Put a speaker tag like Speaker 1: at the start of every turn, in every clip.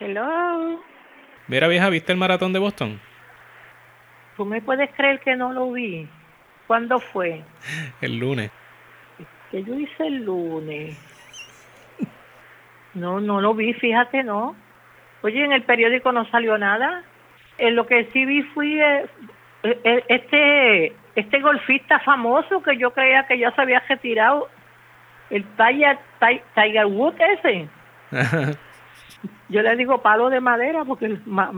Speaker 1: Hello.
Speaker 2: Mira, vieja, ¿viste el maratón de Boston?
Speaker 1: ¿Tú me puedes creer que no lo vi? ¿Cuándo fue?
Speaker 2: El lunes.
Speaker 1: Que yo hice el lunes. No, no lo vi, fíjate, no. Oye, en el periódico no salió nada. En lo que sí vi fui eh, eh, este este golfista famoso que yo creía que ya se había retirado, el Tiger, Ti- Tiger Woods ese. Yo le digo palo de madera porque el ma-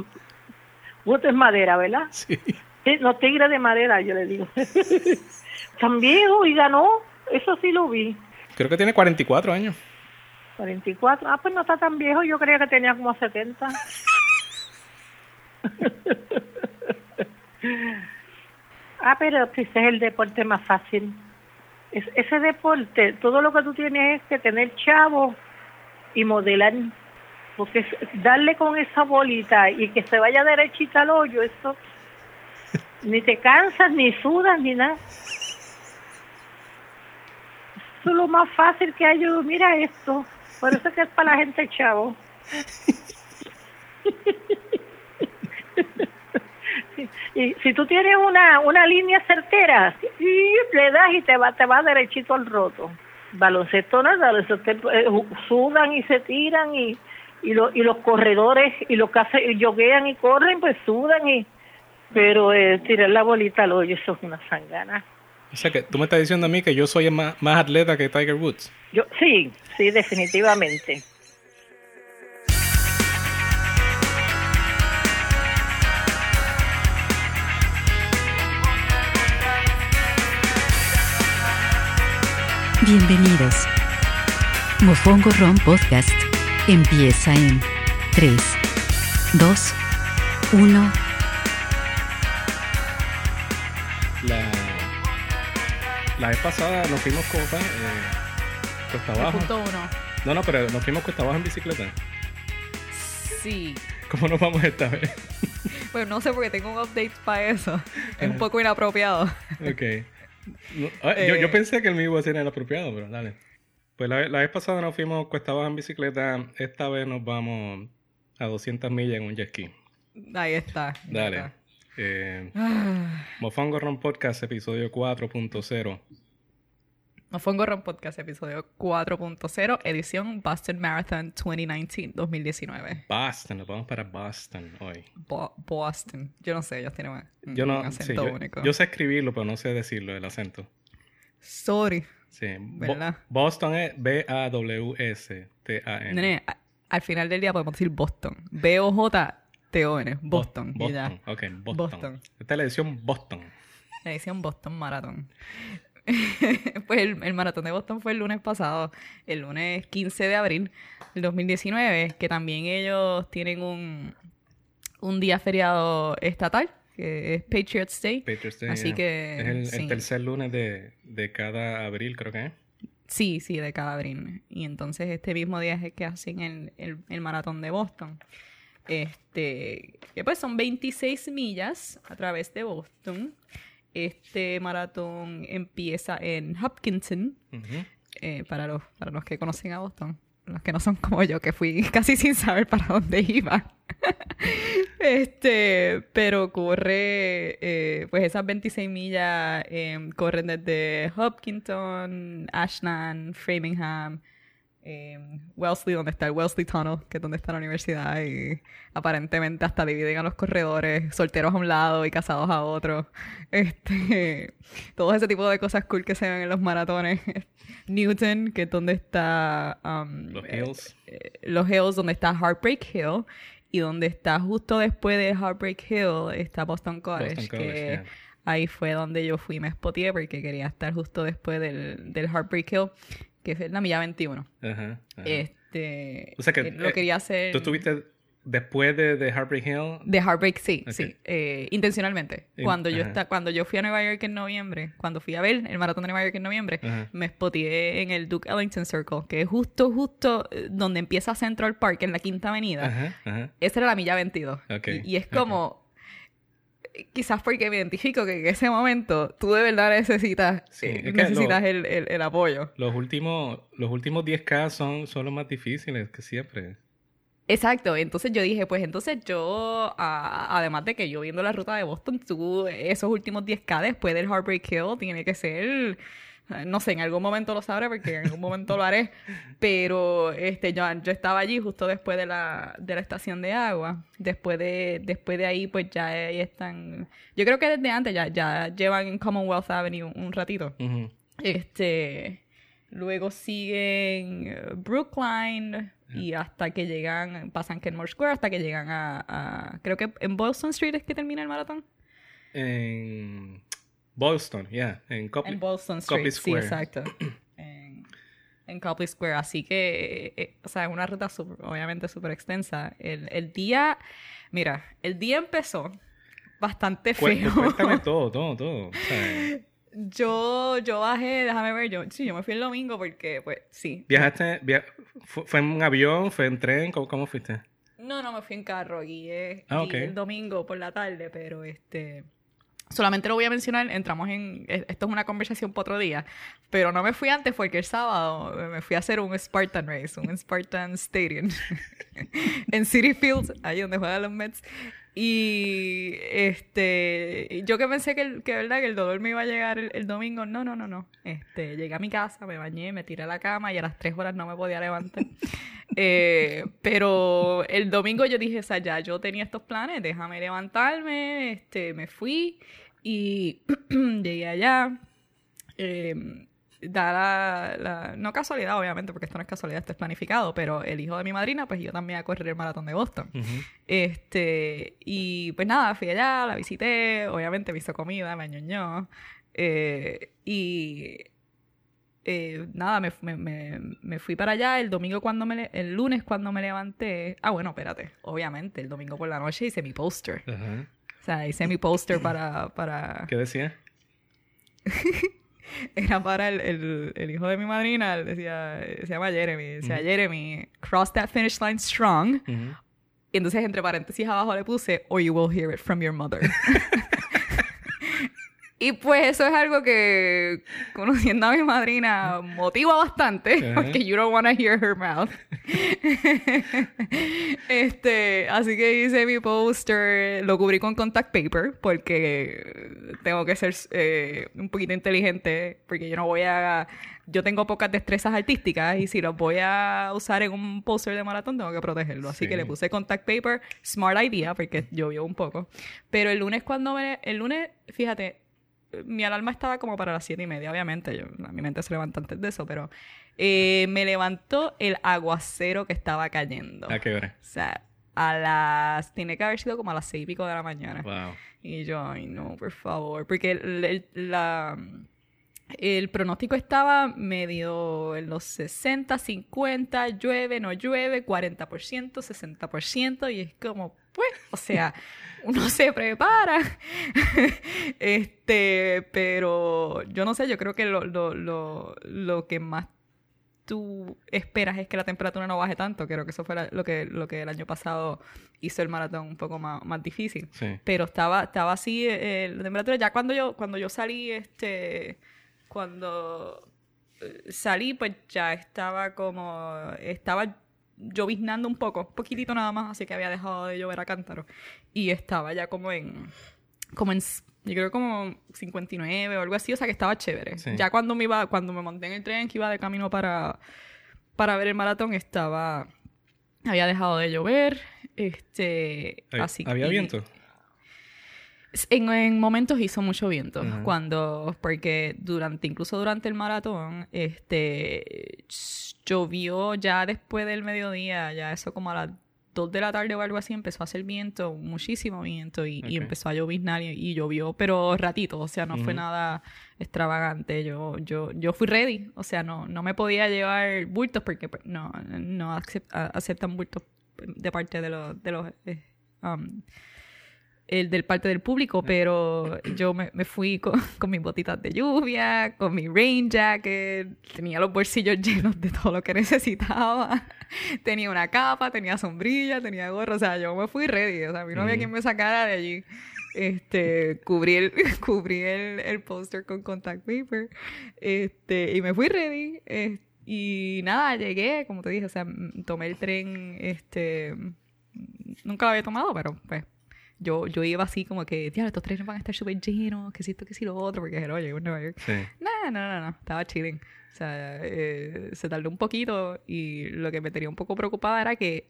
Speaker 1: es madera, ¿verdad?
Speaker 2: sí.
Speaker 1: Sí, No, tigre de madera, yo le digo. Tan viejo y ganó, eso sí lo vi.
Speaker 2: Creo que tiene 44 años.
Speaker 1: 44. Ah, pues no está tan viejo, yo creía que tenía como 70. ah, pero ese es el deporte más fácil. Es, ese deporte, todo lo que tú tienes es que tener chavo y modelar. Porque darle con esa bolita y que se vaya derechita al hoyo, eso ni te cansas, ni sudas, ni nada. Eso es lo más fácil que hay. Yo, mira esto. Por eso es que es para la gente chavo. y si tú tienes una, una línea certera, y le das y te va, te va derechito al roto. Baloncesto no, baloncesto, eh, sudan y se tiran y, y, lo- y los corredores y los que hacen, y yoguean y corren, pues sudan y... Pero eh, tirar la bolita al hoyo, eso es una sangana.
Speaker 2: O sea que tú me estás diciendo a mí que yo soy más, más atleta que Tiger Woods.
Speaker 1: Yo, sí, sí, definitivamente.
Speaker 3: Bienvenidos. Mofongo Ron Podcast empieza en 3, 2, 1.
Speaker 2: La, la vez pasada nos fuimos como eh, cuesta abajo.
Speaker 4: Punto uno.
Speaker 2: No, no, pero nos fuimos cuesta abajo en bicicleta.
Speaker 4: Sí.
Speaker 2: ¿Cómo nos vamos esta vez?
Speaker 4: Pues no sé porque tengo un update para eso. Es un poco inapropiado.
Speaker 2: ok. No, ah, yo, yo
Speaker 4: Eh.
Speaker 2: pensé que el mío iba a ser el apropiado, pero dale. Pues la, la vez pasada nos fuimos cuesta abajo en bicicleta. Esta vez nos vamos a 200 millas en un jet ski.
Speaker 4: Ahí está. ahí
Speaker 2: Dale.
Speaker 4: está.
Speaker 2: Eh,
Speaker 4: Ah,
Speaker 2: Mofongo Ron Podcast, episodio 4.0.
Speaker 4: Mofongo Ron Podcast, episodio 4.0, edición Boston Marathon 2019, 2019.
Speaker 2: Boston, nos vamos para Boston hoy.
Speaker 4: Bo- Boston. Yo no sé, ellos tienen un,
Speaker 2: Yo no,
Speaker 4: un
Speaker 2: sí,
Speaker 4: acento
Speaker 2: yo,
Speaker 4: único.
Speaker 2: yo sé escribirlo, pero no sé decirlo, el acento.
Speaker 4: Sorry.
Speaker 2: Sí. Bo-
Speaker 4: ¿Verdad?
Speaker 2: Boston es B-A-W-S-T-A-N.
Speaker 4: Nene, a- al final del día podemos decir Boston. B-O-J-T-O-N. Boston.
Speaker 2: Boston. Ok, Boston.
Speaker 4: Boston.
Speaker 2: Esta es la edición Boston.
Speaker 4: La edición Boston Marathon. pues el, el maratón de Boston fue el lunes pasado, el lunes 15 de abril del 2019, que también ellos tienen un, un día feriado estatal, que es Patriots Day.
Speaker 2: Patriots Day,
Speaker 4: Así
Speaker 2: yeah.
Speaker 4: que,
Speaker 2: Es el, tercer lunes de, de cada abril, creo que es.
Speaker 4: Sí, sí, de cada abril. Y entonces este mismo día es el que hacen el, el, el maratón de Boston. Este, que pues son 26 millas a través de Boston. Este maratón empieza en Hopkinton, eh, para, los, para los que conocen a Boston. Los que no son como yo, que fui casi sin saber para dónde iba. este, pero corre, eh, pues esas 26 millas eh, corren desde Hopkinton, Ashland, Framingham, eh, Wellesley, donde está el Wellesley Tunnel, que es donde está la universidad, y aparentemente hasta dividen a los corredores, solteros a un lado y casados a otro. Este, todo ese tipo de cosas cool que se ven en los maratones. Newton, que es donde está um,
Speaker 2: Los
Speaker 4: eh,
Speaker 2: Hills.
Speaker 4: eh, los Hills, donde está Heartbreak Hill, y donde está justo después de Heartbreak Hill está Boston College,
Speaker 2: Boston College,
Speaker 4: que
Speaker 2: yeah.
Speaker 4: ahí fue donde yo fui, me spoteé porque quería estar justo después del, del Heartbreak Hill, que es la milla 21.
Speaker 2: Ajá, ajá.
Speaker 4: Este,
Speaker 2: O sea que,
Speaker 4: eh, lo
Speaker 2: eh,
Speaker 4: quería hacer
Speaker 2: ¿Tú estuviste después de, de Heartbreak Hill?
Speaker 4: de Heartbreak, sí, sí, eh, intencionalmente.
Speaker 2: In-
Speaker 4: Cuando yo esta, cuando yo fui a Nueva York en noviembre, cuando fui a ver el maratón de Nueva York en noviembre, me spoteé en el Duke Ellington Circle, que es justo, justo donde empieza Central Park, en la Quinta Avenida. Esa era la milla 22.
Speaker 2: Ok,
Speaker 4: Y, y es como, quizás porque me identifico que en ese momento tú de verdad necesitas,
Speaker 2: Sí,
Speaker 4: eh, necesitas
Speaker 2: lo-
Speaker 4: el, el- el apoyo.
Speaker 2: Los últimos, los últimos 10K son, son los más difíciles que siempre.
Speaker 4: Exacto, entonces yo dije, pues entonces yo, a- además de que yo viendo la ruta de Boston, tú, esos últimos 10K después del Heartbreak Hill, tiene que ser, no sé, en algún momento lo sabré porque en algún momento lo haré, pero este, yo, yo estaba allí justo después de la, de la estación de agua, después de, después de ahí pues ya ahí están, yo creo que desde antes ya, ya llevan en Commonwealth Avenue un, un ratito. Este, luego siguen Brookline y hasta que llegan, pasan Kenmore Square hasta que llegan a, a- creo que en Boston Street es que termina el maratón.
Speaker 2: En Boston, yeah. En Copley.
Speaker 4: En Boston Street,
Speaker 2: Copley
Speaker 4: sí,
Speaker 2: Square.
Speaker 4: exacto. En, en Copley Square, así que, eh, o sea, es una ruta súper- obviamente súper extensa. El, el día, mira, el día empezó bastante feo.
Speaker 2: Cuéntame todo, todo, todo. O sea,
Speaker 4: Yo, yo bajé, déjame ver, yo, sí, yo me fui el domingo porque, pues, sí.
Speaker 2: ¿Viajaste? via- fu- ¿Fue en un avión? ¿Fue en tren? ¿Cómo, cómo fuiste?
Speaker 4: No, no, me fui en carro, guié,
Speaker 2: Ah,
Speaker 4: el domingo por la tarde, pero este... Solamente lo voy a mencionar, entramos en... e- Esto es una conversación para otro día, pero no me fui antes porque el sábado me fui a hacer un Spartan Race, un Spartan Stadium en City Fields, ahí donde juegan los Mets. Y este, yo que pensé que, el- que, verdad que el dolor me iba a llegar el, el domingo, no, no, no, no. Este, llegué a mi casa, me bañé, me tiré a la cama y a las tres horas no me podía levantar. Eh, pero el domingo yo dije, o sea, ya yo tenía estos planes, déjame levantarme, este, me fui y llegué allá. Eh, da la, la- no casualidad, obviamente, porque esto no es casualidad, esto es planificado, pero el hijo de mi madrina, pues yo también a correr el maratón de Boston. Este, y pues nada, fui allá, la visité, obviamente me hizo comida, me añoñó. eh, y eh, nada, me, me- me- me fui para allá el domingo cuando me, el lunes cuando me levanté. Ah, bueno, espérate, obviamente, el domingo por la noche hice mi póster. O sea, hice mi póster para, para,
Speaker 2: ¿Qué decía?
Speaker 4: era para el, el- el hijo de mi madrina, decía, se llama Jeremy, decía, Jeremy, cross that finish line strong. Y entonces entre paréntesis abajo le puse, or you will hear it from your mother. y pues eso es algo que, conociendo a mi madrina, motiva bastante, porque you don't want to hear her mouth. este, así que hice mi poster, lo cubrí con contact paper, porque tengo que ser eh, un poquito inteligente, porque yo no voy a... Yo tengo pocas destrezas artísticas y si los voy a usar en un poster de maratón tengo que protegerlo. Así
Speaker 2: Sí.
Speaker 4: que le puse contact paper, smart idea, porque llovió un poco. Pero el lunes cuando me... El lunes, fíjate, mi alarma estaba como para las siete y media, obviamente. Yo, mi mente se levanta antes de eso, pero eh, me levantó el aguacero que estaba cayendo.
Speaker 2: ¿A qué hora?
Speaker 4: O sea, a las... Tiene que haber sido como a las seis y pico de la mañana.
Speaker 2: Wow.
Speaker 4: Y yo, ay no, por favor. Porque el, el- la, el pronóstico estaba medio en los 60, 50, llueve, no llueve, 40%, 60%, y es como, pues, o sea, uno se prepara. este, pero yo no sé, yo creo que lo, lo, lo, lo que más tú esperas es que la temperatura no baje tanto. Creo que eso fue lo que, lo que el año pasado hizo el maratón un poco más, más difícil.
Speaker 2: Sí.
Speaker 4: Pero estaba, estaba así eh, la temperatura. Ya cuando yo, cuando yo salí, este, cuando eh, salí, pues ya estaba como, estaba lloviznando un poco, poquitito nada más, así que había dejado de llover a cántaro. Y estaba ya como en, como en, yo creo como 59 o algo así, o sea que estaba chévere.
Speaker 2: Sí.
Speaker 4: Ya cuando me iba, cuando me monté en el tren que iba de camino para, para ver el maratón, estaba, había dejado de llover, este, así
Speaker 2: ¿Había viento?
Speaker 4: En, en momentos hizo mucho viento, cuando, porque durante, incluso durante el maratón, este, llovió ya después del mediodía, ya eso como a las 2 de la tarde o algo así, empezó a hacer viento, muchísimo viento, y, y empezó a lloviznar y, y llovió, pero ratito, o sea, no fue nada extravagante, yo, yo, yo fui ready, o sea, no, no me podía llevar bultos porque pues, no, no aceptan bultos de parte de los, de los eh, um, el del parte del público, pero yo me, me fui con, con mis botitas de lluvia, con mi rain jacket, tenía los bolsillos llenos de todo lo que necesitaba, tenía una capa, tenía sombrilla, tenía gorro, o sea, yo me fui ready, o sea, a mí no había quien me sacara de allí. Este, cubrí el, cubrí el, el póster con contact paper, este, y me fui ready, y nada, llegué, como te dije, o sea, tomé el tren, este, nunca lo había tomado, pero pues yo, yo iba así como que, tío, estos trenes van a estar súper llenos, que si esto, que si lo otro, porque era, oye, en Nueva York.
Speaker 2: Sí.
Speaker 4: No, no, no, no, estaba chilling. O sea, eh, se tardó un poquito y lo que me tenía un poco preocupada era que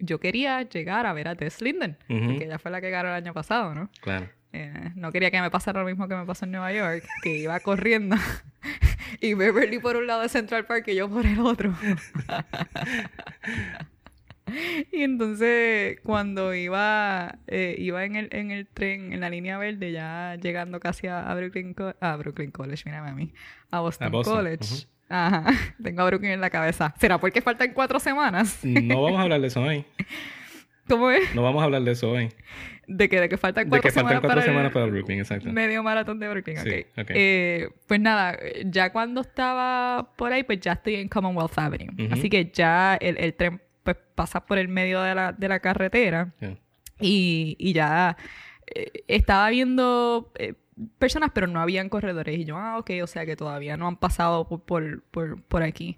Speaker 4: yo quería llegar a ver a Tess Linden,
Speaker 2: Ujú.
Speaker 4: porque ella fue la que ganó el año pasado, ¿no?
Speaker 2: Claro.
Speaker 4: Eh, no quería que me pasara lo mismo que me pasó en Nueva York, que iba corriendo y Beverly por un lado de Central Park y yo por el otro. y entonces cuando iba eh, iba en el, en el tren, en la línea verde, ya llegando casi a, Brooklyn, Co- a Brooklyn College, mírame a mí, a Boston,
Speaker 2: A Boston,
Speaker 4: College. Ajá, tengo a Brooklyn en la cabeza. ¿Será porque faltan cuatro semanas?
Speaker 2: No vamos a hablar de eso hoy.
Speaker 4: ¿Cómo es?
Speaker 2: No vamos a hablar de eso hoy.
Speaker 4: De que, de que faltan
Speaker 2: De
Speaker 4: cuatro
Speaker 2: que faltan
Speaker 4: semanas
Speaker 2: cuatro
Speaker 4: para
Speaker 2: semanas para Brooklyn, exacto.
Speaker 4: Medio maratón de Brooklyn,
Speaker 2: Sí,
Speaker 4: ok.
Speaker 2: ok.
Speaker 4: Eh, pues nada, ya cuando estaba por ahí, pues ya estoy en Commonwealth Avenue. Así que ya el, el tren pues pasa por el medio de la, de la carretera
Speaker 2: Yeah.
Speaker 4: y, y ya eh, estaba viendo eh, personas, pero no habían corredores. Y yo, ah, ok, o sea que todavía no han pasado por, por, por, por aquí.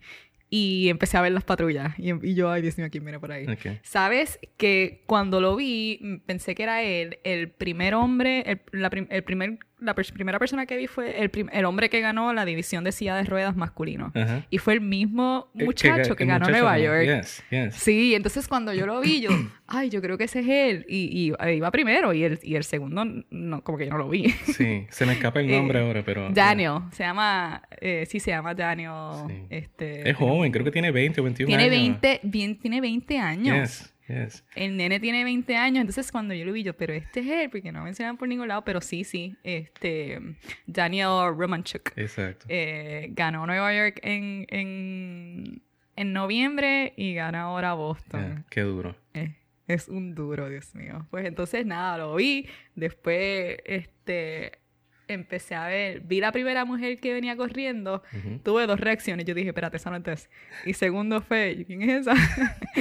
Speaker 4: Y empecé a ver las patrullas. Y, y yo, ay, Dios mío, ¿quién viene por ahí?
Speaker 2: Ok.
Speaker 4: Sabes que cuando lo vi, pensé que era él, el primer hombre, el, la, prim- el primer, la pers- primera persona que vi fue el, el hombre que ganó la división de silla de ruedas masculino. Y fue el mismo
Speaker 2: Eh,
Speaker 4: muchacho que, ganó Nueva. York.
Speaker 2: Yes, yes.
Speaker 4: Sí, entonces cuando yo lo vi, yo, ay, yo creo que ese es él. Y, y eh, iba primero y el, y el segundo, no, como que yo no lo vi.
Speaker 2: Sí, se me escapa el nombre
Speaker 4: Eh,
Speaker 2: ahora, pero...
Speaker 4: Daniel, se llama, eh, sí, se llama Daniel.
Speaker 2: Sí.
Speaker 4: Este,
Speaker 2: Es joven, creo que tiene 20 o 21
Speaker 4: tiene
Speaker 2: años.
Speaker 4: 20, bien, tiene 20 años.
Speaker 2: Yes, yes.
Speaker 4: El nene tiene 20 años, entonces cuando yo lo vi, yo, pero este es él, porque no mencionan por ningún lado, pero sí, sí, este, Daniel Romanchuk
Speaker 2: Exacto.
Speaker 4: eh, ganó Nueva York en, en, en noviembre y gana ahora Boston.
Speaker 2: Yeah, qué duro.
Speaker 4: Eh, es un duro, Dios mío. Pues entonces nada, lo vi, después, este, empecé a ver, vi la primera mujer que venía corriendo, tuve dos reacciones. Yo dije, espérate, esa no es. Y segundo fue, ¿quién es esa?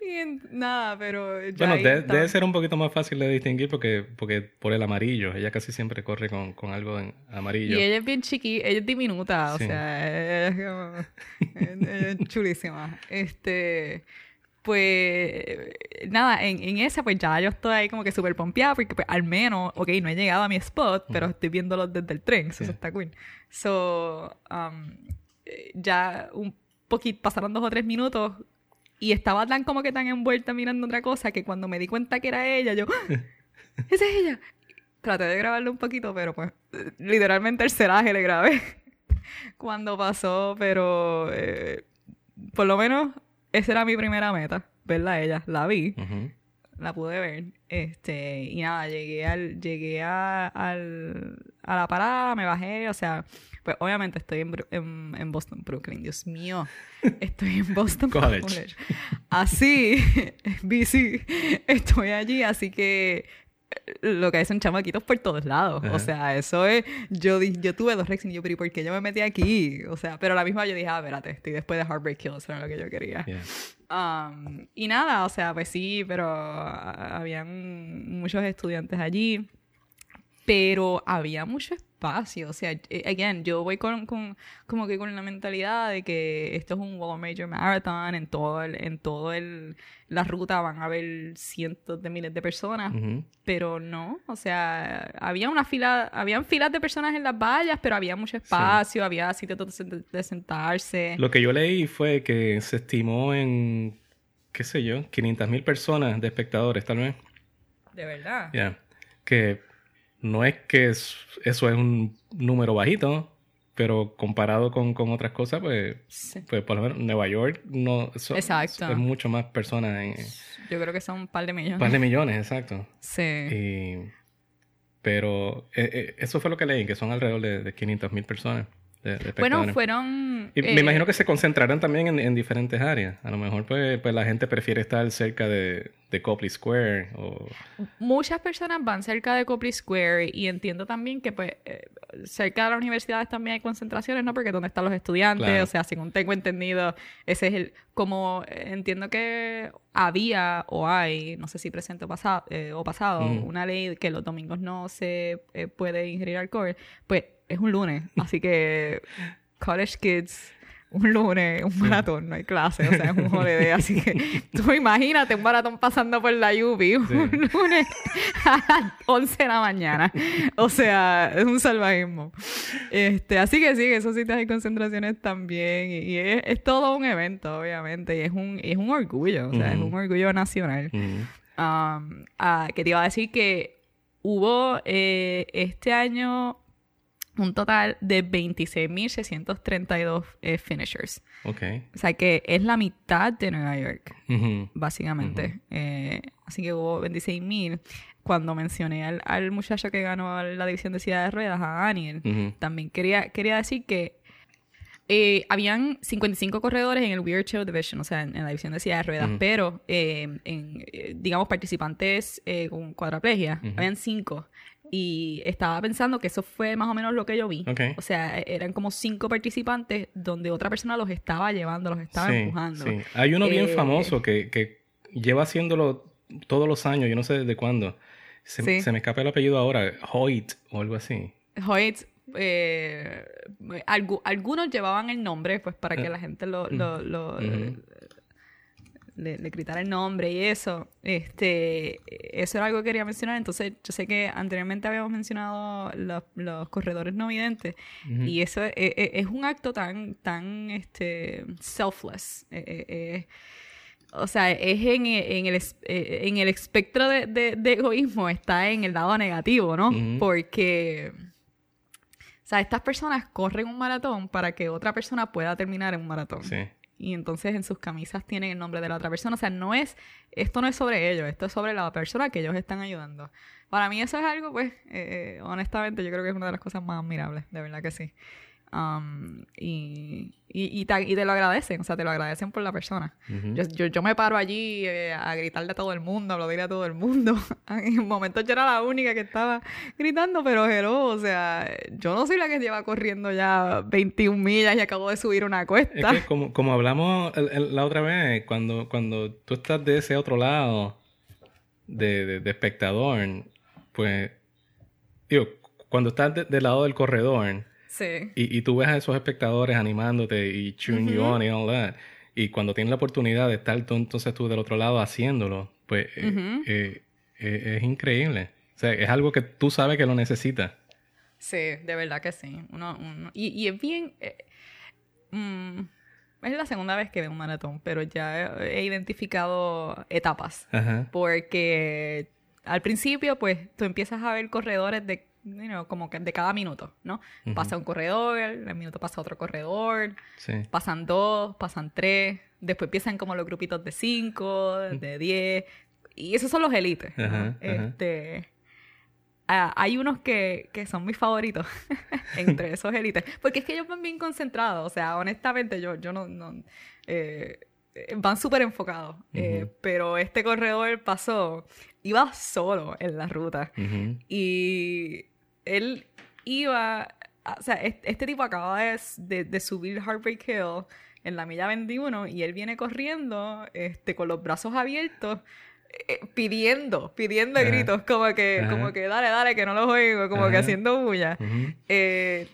Speaker 4: y nada, pero ya
Speaker 2: Bueno, de- debe ser un poquito más fácil de distinguir porque, porque por el amarillo. Ella casi siempre corre con, con algo en amarillo.
Speaker 4: Y ella es bien chiqui, ella es diminuta, o sea, es, como- es chulísima. Este, pues, nada, en, en esa, pues ya yo estoy ahí como que súper pompeada, porque pues, al menos, ok, no he llegado a mi spot, pero estoy viéndolo desde el tren, eso está cool. So, um, ya un poquito, pasaron dos o tres minutos y estaba tan como que tan envuelta mirando otra cosa que cuando me di cuenta que era ella, yo, ¡Ah! ¡Esa es ella! Traté de grabarlo un poquito, pero pues literalmente el ceraje le grabé cuando pasó, pero eh, por lo menos esa era mi primera meta, verla a ella. La vi, la pude ver, este, y nada, llegué al, llegué a, al- a la parada, me bajé, o sea, pues obviamente estoy en, en, en Boston, Brooklyn, Dios mío, estoy en Boston
Speaker 2: College.
Speaker 4: Así, BC, estoy allí, así que lo que son chamaquitos por todos lados.
Speaker 2: Ajá.
Speaker 4: O sea, eso es. Yo, yo tuve dos reacciones y yo, pero ¿y por qué yo me metí aquí? O sea, pero a la misma yo dije, ah, espérate, estoy después de Heartbreak Kill, eso era lo que yo quería.
Speaker 2: Yeah.
Speaker 4: Um, y nada, o sea, pues sí, pero ah, habían muchos estudiantes allí, pero había mucho espacio. O sea, eh, again, yo voy con, con- como que con la mentalidad de que esto es un World Major Marathon, en todo el, en todo el, la ruta van a haber cientos de miles de personas, pero no, o sea, había una fila, habían filas de personas en las vallas, pero había mucho espacio, había sen- de sentarse.
Speaker 2: Lo que yo leí fue que se estimó en, qué sé yo, 500 mil personas de espectadores, tal vez.
Speaker 4: De verdad.
Speaker 2: Ya. Que no es que es- eso es un número bajito, pero comparado con, con otras cosas, pues,
Speaker 4: Sí.
Speaker 2: pues por lo menos Nueva York no eso-
Speaker 4: Exacto.
Speaker 2: es mucho más personas en
Speaker 4: Yo creo que son un par de millones.
Speaker 2: un par de millones, exacto.
Speaker 4: Sí.
Speaker 2: Y- pero eh, eh, eso fue lo que leí, que son alrededor de, de 500 mil personas. De, de
Speaker 4: bueno, fueron...
Speaker 2: Y
Speaker 4: eh,
Speaker 2: me imagino que se concentrarán también en, en diferentes áreas. A lo mejor pues, pues la gente prefiere estar cerca de, de Copley Square o...
Speaker 4: Muchas personas van cerca de Copley Square y entiendo también que pues eh, cerca de las universidades también hay concentraciones, ¿no? Porque donde están los estudiantes,
Speaker 2: Claro.
Speaker 4: o sea, según tengo entendido, ese es el... Como eh, entiendo que había o hay, no sé si presente o pasado, eh, o pasado
Speaker 2: Mm.
Speaker 4: una ley que los domingos no se eh, puede ingerir alcohol, pues es un lunes, así que college kids un lunes, un maratón, no hay clase, o sea, es un holiday. así que tú imagínate un maratón pasando por la UBI un lunes a las 11 de la mañana. O sea, es un salvajismo. Este, así que sí, esos sitios hay concentraciones también. Y, es, todo un evento, obviamente. Y es un, es un orgullo, o sea, es un orgullo nacional. Um, ah, que te iba a decir que hubo eh, este año un total de 26.632 eh, finishers.
Speaker 2: Ok.
Speaker 4: O sea que es la mitad de Nueva York, básicamente. Eh, así que hubo 26.000. Cuando mencioné al, muchacho que ganó la división de silla de ruedas, a Daniel, también quería, quería decir que eh, habían 55 corredores en el Wheelchair Division, o sea, en, la división de silla de ruedas, pero en, digamos, participantes con cuadraplegia, habían 5. Y estaba pensando que eso fue más o menos lo que yo vi. O sea, e-, eran como cinco participantes donde otra persona los estaba llevando, los estaba empujando. Sí.
Speaker 2: Hay uno bien eh, famoso que, que, lleva haciéndolo todos los años, yo no sé desde cuándo. Se, me escapa el apellido ahora, Hoyt o algo así.
Speaker 4: Hoyt, eh, algunos llevaban el nombre, pues para que eh, la gente lo, lo, le, le gritara el nombre y eso. Este, eso era algo que quería mencionar. Entonces, yo sé que anteriormente habíamos mencionado los, corredores no videntes y eso es, un acto tan, tan, este, selfless. E, o sea, es en, en, el, en el espectro de, de, egoísmo, está en el lado negativo, ¿no? Porque, o sea, estas personas corren un maratón para que otra persona pueda terminar en un maratón. Sí y entonces en sus camisas tienen el nombre de la otra persona. O sea, no es, esto no es sobre ellos, esto es sobre la persona que ellos están ayudando. Para mí eso es algo, pues, eh, eh, honestamente, yo creo que es una de las cosas más admirables, de verdad que sí. Um, y, y, te, lo agradecen, o sea, te lo agradecen por la persona. yo, yo, me paro allí eh, a gritarle a todo el mundo, a aplaudirle a todo el mundo. en un momento yo era la única que estaba gritando, pero hello, o sea, yo no soy la que lleva corriendo ya 21 millas y acabo de subir una cuesta.
Speaker 2: Es que como, como hablamos la otra vez, cuando, cuando tú estás de ese otro lado de, de, espectador, pues, digo, cuando estás del lado del corredor, y, y, tú ves a esos espectadores animándote y cheering you on y all that. Y cuando tienes la oportunidad de estar tú, entonces tú del otro lado haciéndolo, pues eh, eh, eh, es increíble. O sea, es algo que tú sabes que lo necesitas.
Speaker 4: Sí, de verdad que sí. Uno, y, y, es bien... Mm, es la segunda vez que veo un maratón, pero ya he identificado etapas. Porque al principio, pues, tú empiezas a ver corredores de como que de cada minuto, ¿no? Pasa un corredor, el minuto pasa otro corredor, pasan dos, pasan tres, después empiezan como los grupitos de cinco, de diez, y esos son los élites. Este, hay unos que, que, son mis favoritos entre esos élites, porque es que ellos van bien concentrados, o sea, honestamente yo, yo no... no eh, van súper enfocados, eh, pero este corredor pasó, iba solo en la ruta y él iba, o sea, este, tipo acaba de, de, subir Heartbreak Hill en la milla 21 y él viene corriendo este, con los brazos abiertos. Eh, pidiendo, pidiendo gritos, como que, como que dale, dale, que no los oigo, como que haciendo bulla. eh,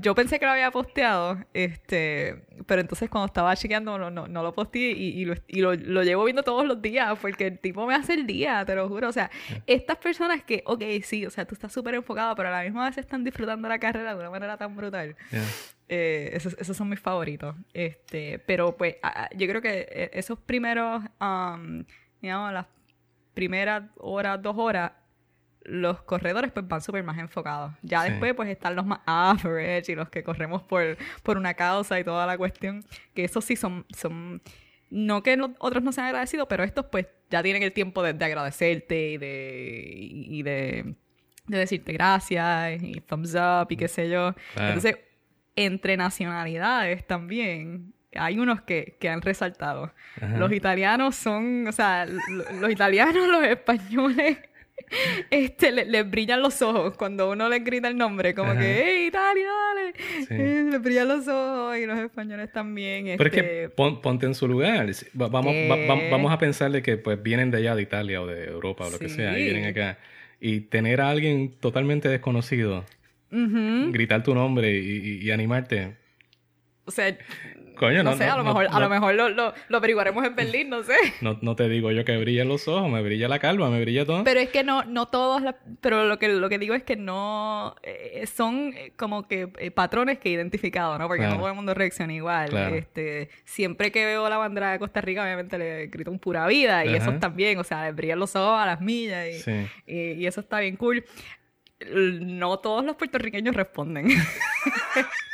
Speaker 4: yo pensé que lo había posteado, este, pero entonces cuando estaba chequeando no, no, no lo posteé y, y, lo, y lo, lo, llevo viendo todos los días porque el tipo me hace el día, te lo juro. O sea, estas personas que, ok, sí, o sea, tú estás súper enfocado, pero a la misma vez están disfrutando la carrera de una manera tan brutal. Eh, esos, esos, son mis favoritos. Este, pero pues yo creo que eh, esos primeros, um, digamos, las primeras horas, dos horas, los corredores pues van súper más enfocados. Ya después pues están los más average y los que corremos por, por una causa y toda la cuestión, que esos sí son, son no que otros no sean agradecidos, pero estos pues ya tienen el tiempo de, agradecerte y de, y de, de, decirte gracias y thumbs up y qué sé yo. Entonces, entre nacionalidades también hay unos que, que han resaltado. Los italianos son, o sea, los italianos, los españoles este, les le brillan los ojos cuando uno les grita el nombre, como que, ¡hey, Italia, dale! Eh, les brillan los ojos y los españoles también.
Speaker 2: Pero es que este ponte en su lugar. Vamos, vamos a pensarle que pues vienen de allá, de Italia o de Europa o lo que sea, y vienen acá. Y tener a alguien totalmente desconocido, gritar tu nombre y, animarte,
Speaker 4: O sea,
Speaker 2: Coño,
Speaker 4: no,
Speaker 2: no,
Speaker 4: sé, a lo
Speaker 2: no,
Speaker 4: mejor, a lo mejor lo, lo, lo averiguaremos en Berlín, no sé.
Speaker 2: No, no te digo yo que brillan los ojos, me brilla la calva, me brilla todo.
Speaker 4: Pero es que no, no todos, la- pero lo que, lo que digo es que no, eh, son eh, como que eh, patrones que he identificado, ¿no? Porque
Speaker 2: Claro.
Speaker 4: no todo el mundo reacciona igual.
Speaker 2: Claro.
Speaker 4: Este, siempre que veo la bandera de Costa Rica, obviamente le grito un pura vida y
Speaker 2: Ajá.
Speaker 4: esos también, o sea, le brillan los ojos a las millas y,
Speaker 2: Sí.
Speaker 4: y, y eso está bien cool. No todos los puertorriqueños responden.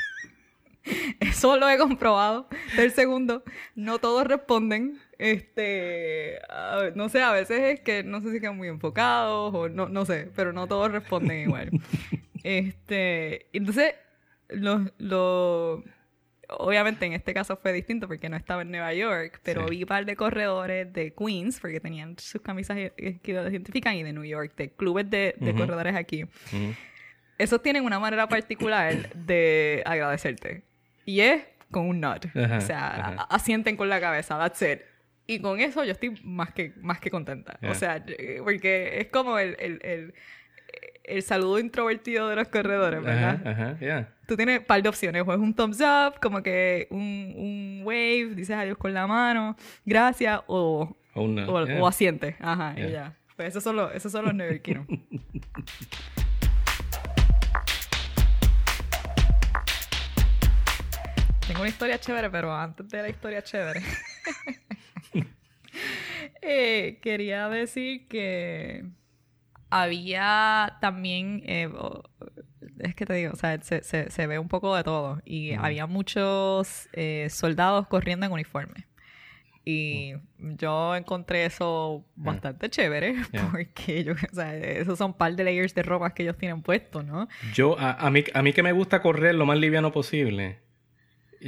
Speaker 4: Eso lo he comprobado. Del segundo, no todos responden. Este, a- no sé, a veces es que no sé si quedan muy enfocados o no, no sé, pero no todos responden igual. Este, entonces, lo, lo, obviamente en este caso fue distinto porque no estaba en Nueva York, pero
Speaker 2: Sí.
Speaker 4: vi un par de corredores de Queens porque tenían sus camisas i- que los identifican y de New York, de clubes de, corredores aquí esos tienen una manera particular de agradecerte. Y es con un nod.
Speaker 2: Ajá,
Speaker 4: o sea,
Speaker 2: ajá.
Speaker 4: asienten con la cabeza, that's it. Y con eso yo estoy más que, más que contenta.
Speaker 2: Yeah.
Speaker 4: O sea, porque es como el, el, el, el saludo introvertido de los corredores, ¿verdad?
Speaker 2: Ajá, yeah.
Speaker 4: Tú tienes un par de opciones. O es un thumbs up, como que un, un wave, dices adiós con la mano, gracias, o,
Speaker 2: O yeah.
Speaker 4: o asiente. Ajá, y ya. Pues esos son los, esos son los neoyorquinos. Tengo una historia chévere, pero antes de la historia chévere. eh, quería decir que había también. eh, es que te digo, o sea, se, se- se ve un poco de todo. Y había muchos eh, soldados corriendo en uniforme. Y yo encontré eso bastante chévere,
Speaker 2: Yeah.
Speaker 4: porque yo, o sea, esos son un par de layers de ropas que ellos tienen puestos, ¿no?
Speaker 2: Yo, a, a mí, a mí que me gusta correr lo más liviano posible.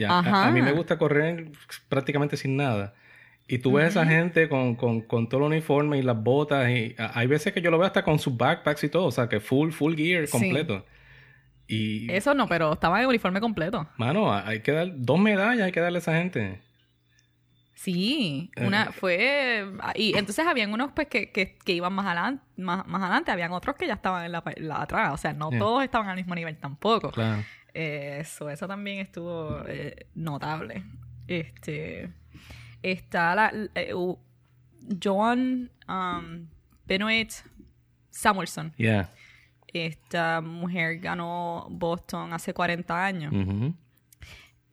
Speaker 2: A-. A, mí me gusta correr prácticamente sin nada. Y tú ves a esa gente con, con, con todo el uniforme y las botas. Y a- hay veces que yo lo veo hasta con sus backpacks y todo. O sea, que full, full gear
Speaker 4: Sí.
Speaker 2: completo. Y,
Speaker 4: Eso no, pero estaban en uniforme completo.
Speaker 2: mano, hay que dar dos medallas, hay que darle a esa gente.
Speaker 4: Sí, una
Speaker 2: Eh.
Speaker 4: fue y entonces habían unos pues que, que, que iban más adelante, más, más adelante, habían otros que ya estaban en la, atrás, o sea, no
Speaker 2: Yeah.
Speaker 4: todos estaban al mismo nivel tampoco.
Speaker 2: Claro.
Speaker 4: Eh, Eso, eso también estuvo eh, notable. Este está la eh, Joan um, Benoit Samuelson.
Speaker 2: Yeah.
Speaker 4: Esta mujer ganó Boston hace 40 años.
Speaker 2: Ujú.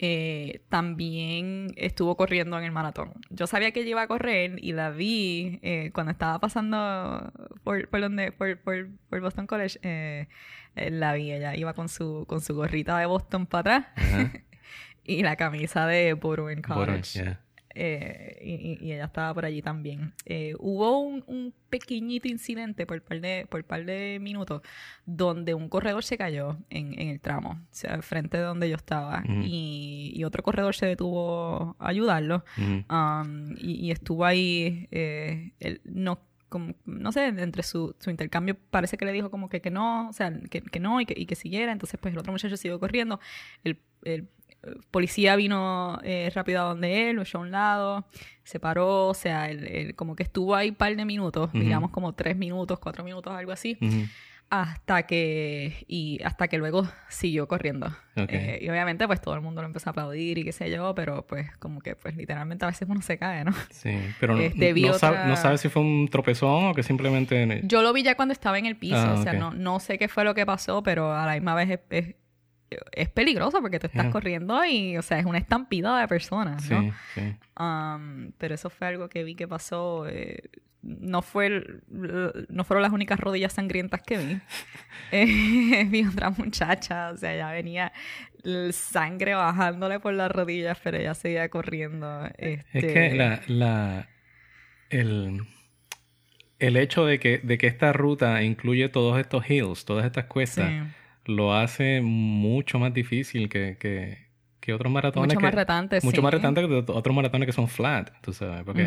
Speaker 4: Eh, también estuvo corriendo en el maratón. Yo sabía que ella iba a correr y la vi eh, cuando estaba pasando por, por, donde, por, por, por Boston College. eh, eh, la vi, ella iba con su, con su gorrita de Boston para atrás y la camisa de
Speaker 2: Bueno,
Speaker 4: College.
Speaker 2: yeah.
Speaker 4: Eh, y, y- ella estaba por allí también. Eh, hubo un, un pequeñito incidente por par de, por par de minutos donde un corredor se cayó en, en el tramo, o sea, frente de donde yo estaba, y, y otro corredor se detuvo a ayudarlo. Um, y, y estuvo ahí, eh, él no, como, no sé, entre su, su intercambio parece que le dijo como que, que no, o sea, que, que no y que, y que siguiera. Entonces, pues el otro muchacho siguió corriendo. El, el, policía vino eh, rápido a donde él, lo echó a un lado, se paró, o sea, él, él como que estuvo ahí un par de minutos,
Speaker 2: Ujú.
Speaker 4: digamos como tres minutos, cuatro minutos, algo así hasta que y hasta que luego siguió corriendo. Eh, y obviamente pues todo el mundo lo empezó a aplaudir y qué sé yo pero pues como que pues literalmente a veces uno se cae no
Speaker 2: Sí, pero no,
Speaker 4: Este,
Speaker 2: no, sabe,
Speaker 4: otra-
Speaker 2: no sabe si fue un tropezón o que simplemente...
Speaker 4: yo lo vi ya cuando estaba en el piso
Speaker 2: Ah,
Speaker 4: o sea no, no sé qué fue lo que pasó pero a la misma vez es, es, es peligroso porque tú estás
Speaker 2: Yeah.
Speaker 4: corriendo y o sea es una estampida de personas
Speaker 2: Sí,
Speaker 4: ¿no?
Speaker 2: sí.
Speaker 4: Um, pero eso fue algo que vi que pasó. eh, no, fue el- no fueron las únicas rodillas sangrientas que vi. Eh, vi otra muchacha, o sea, ya venía el sangre bajándole por las rodillas, pero ella seguía corriendo.
Speaker 2: Es
Speaker 4: este,
Speaker 2: que la, la, el, el hecho de que, de que esta ruta incluye todos estos hills, todas estas cuestas,
Speaker 4: sí,
Speaker 2: lo hace mucho más difícil que, que, que otros maratones.
Speaker 4: mucho
Speaker 2: que-
Speaker 4: más retante.
Speaker 2: Mucho
Speaker 4: sí.
Speaker 2: más retante que otros maratones que son flat, tú sabes. Porque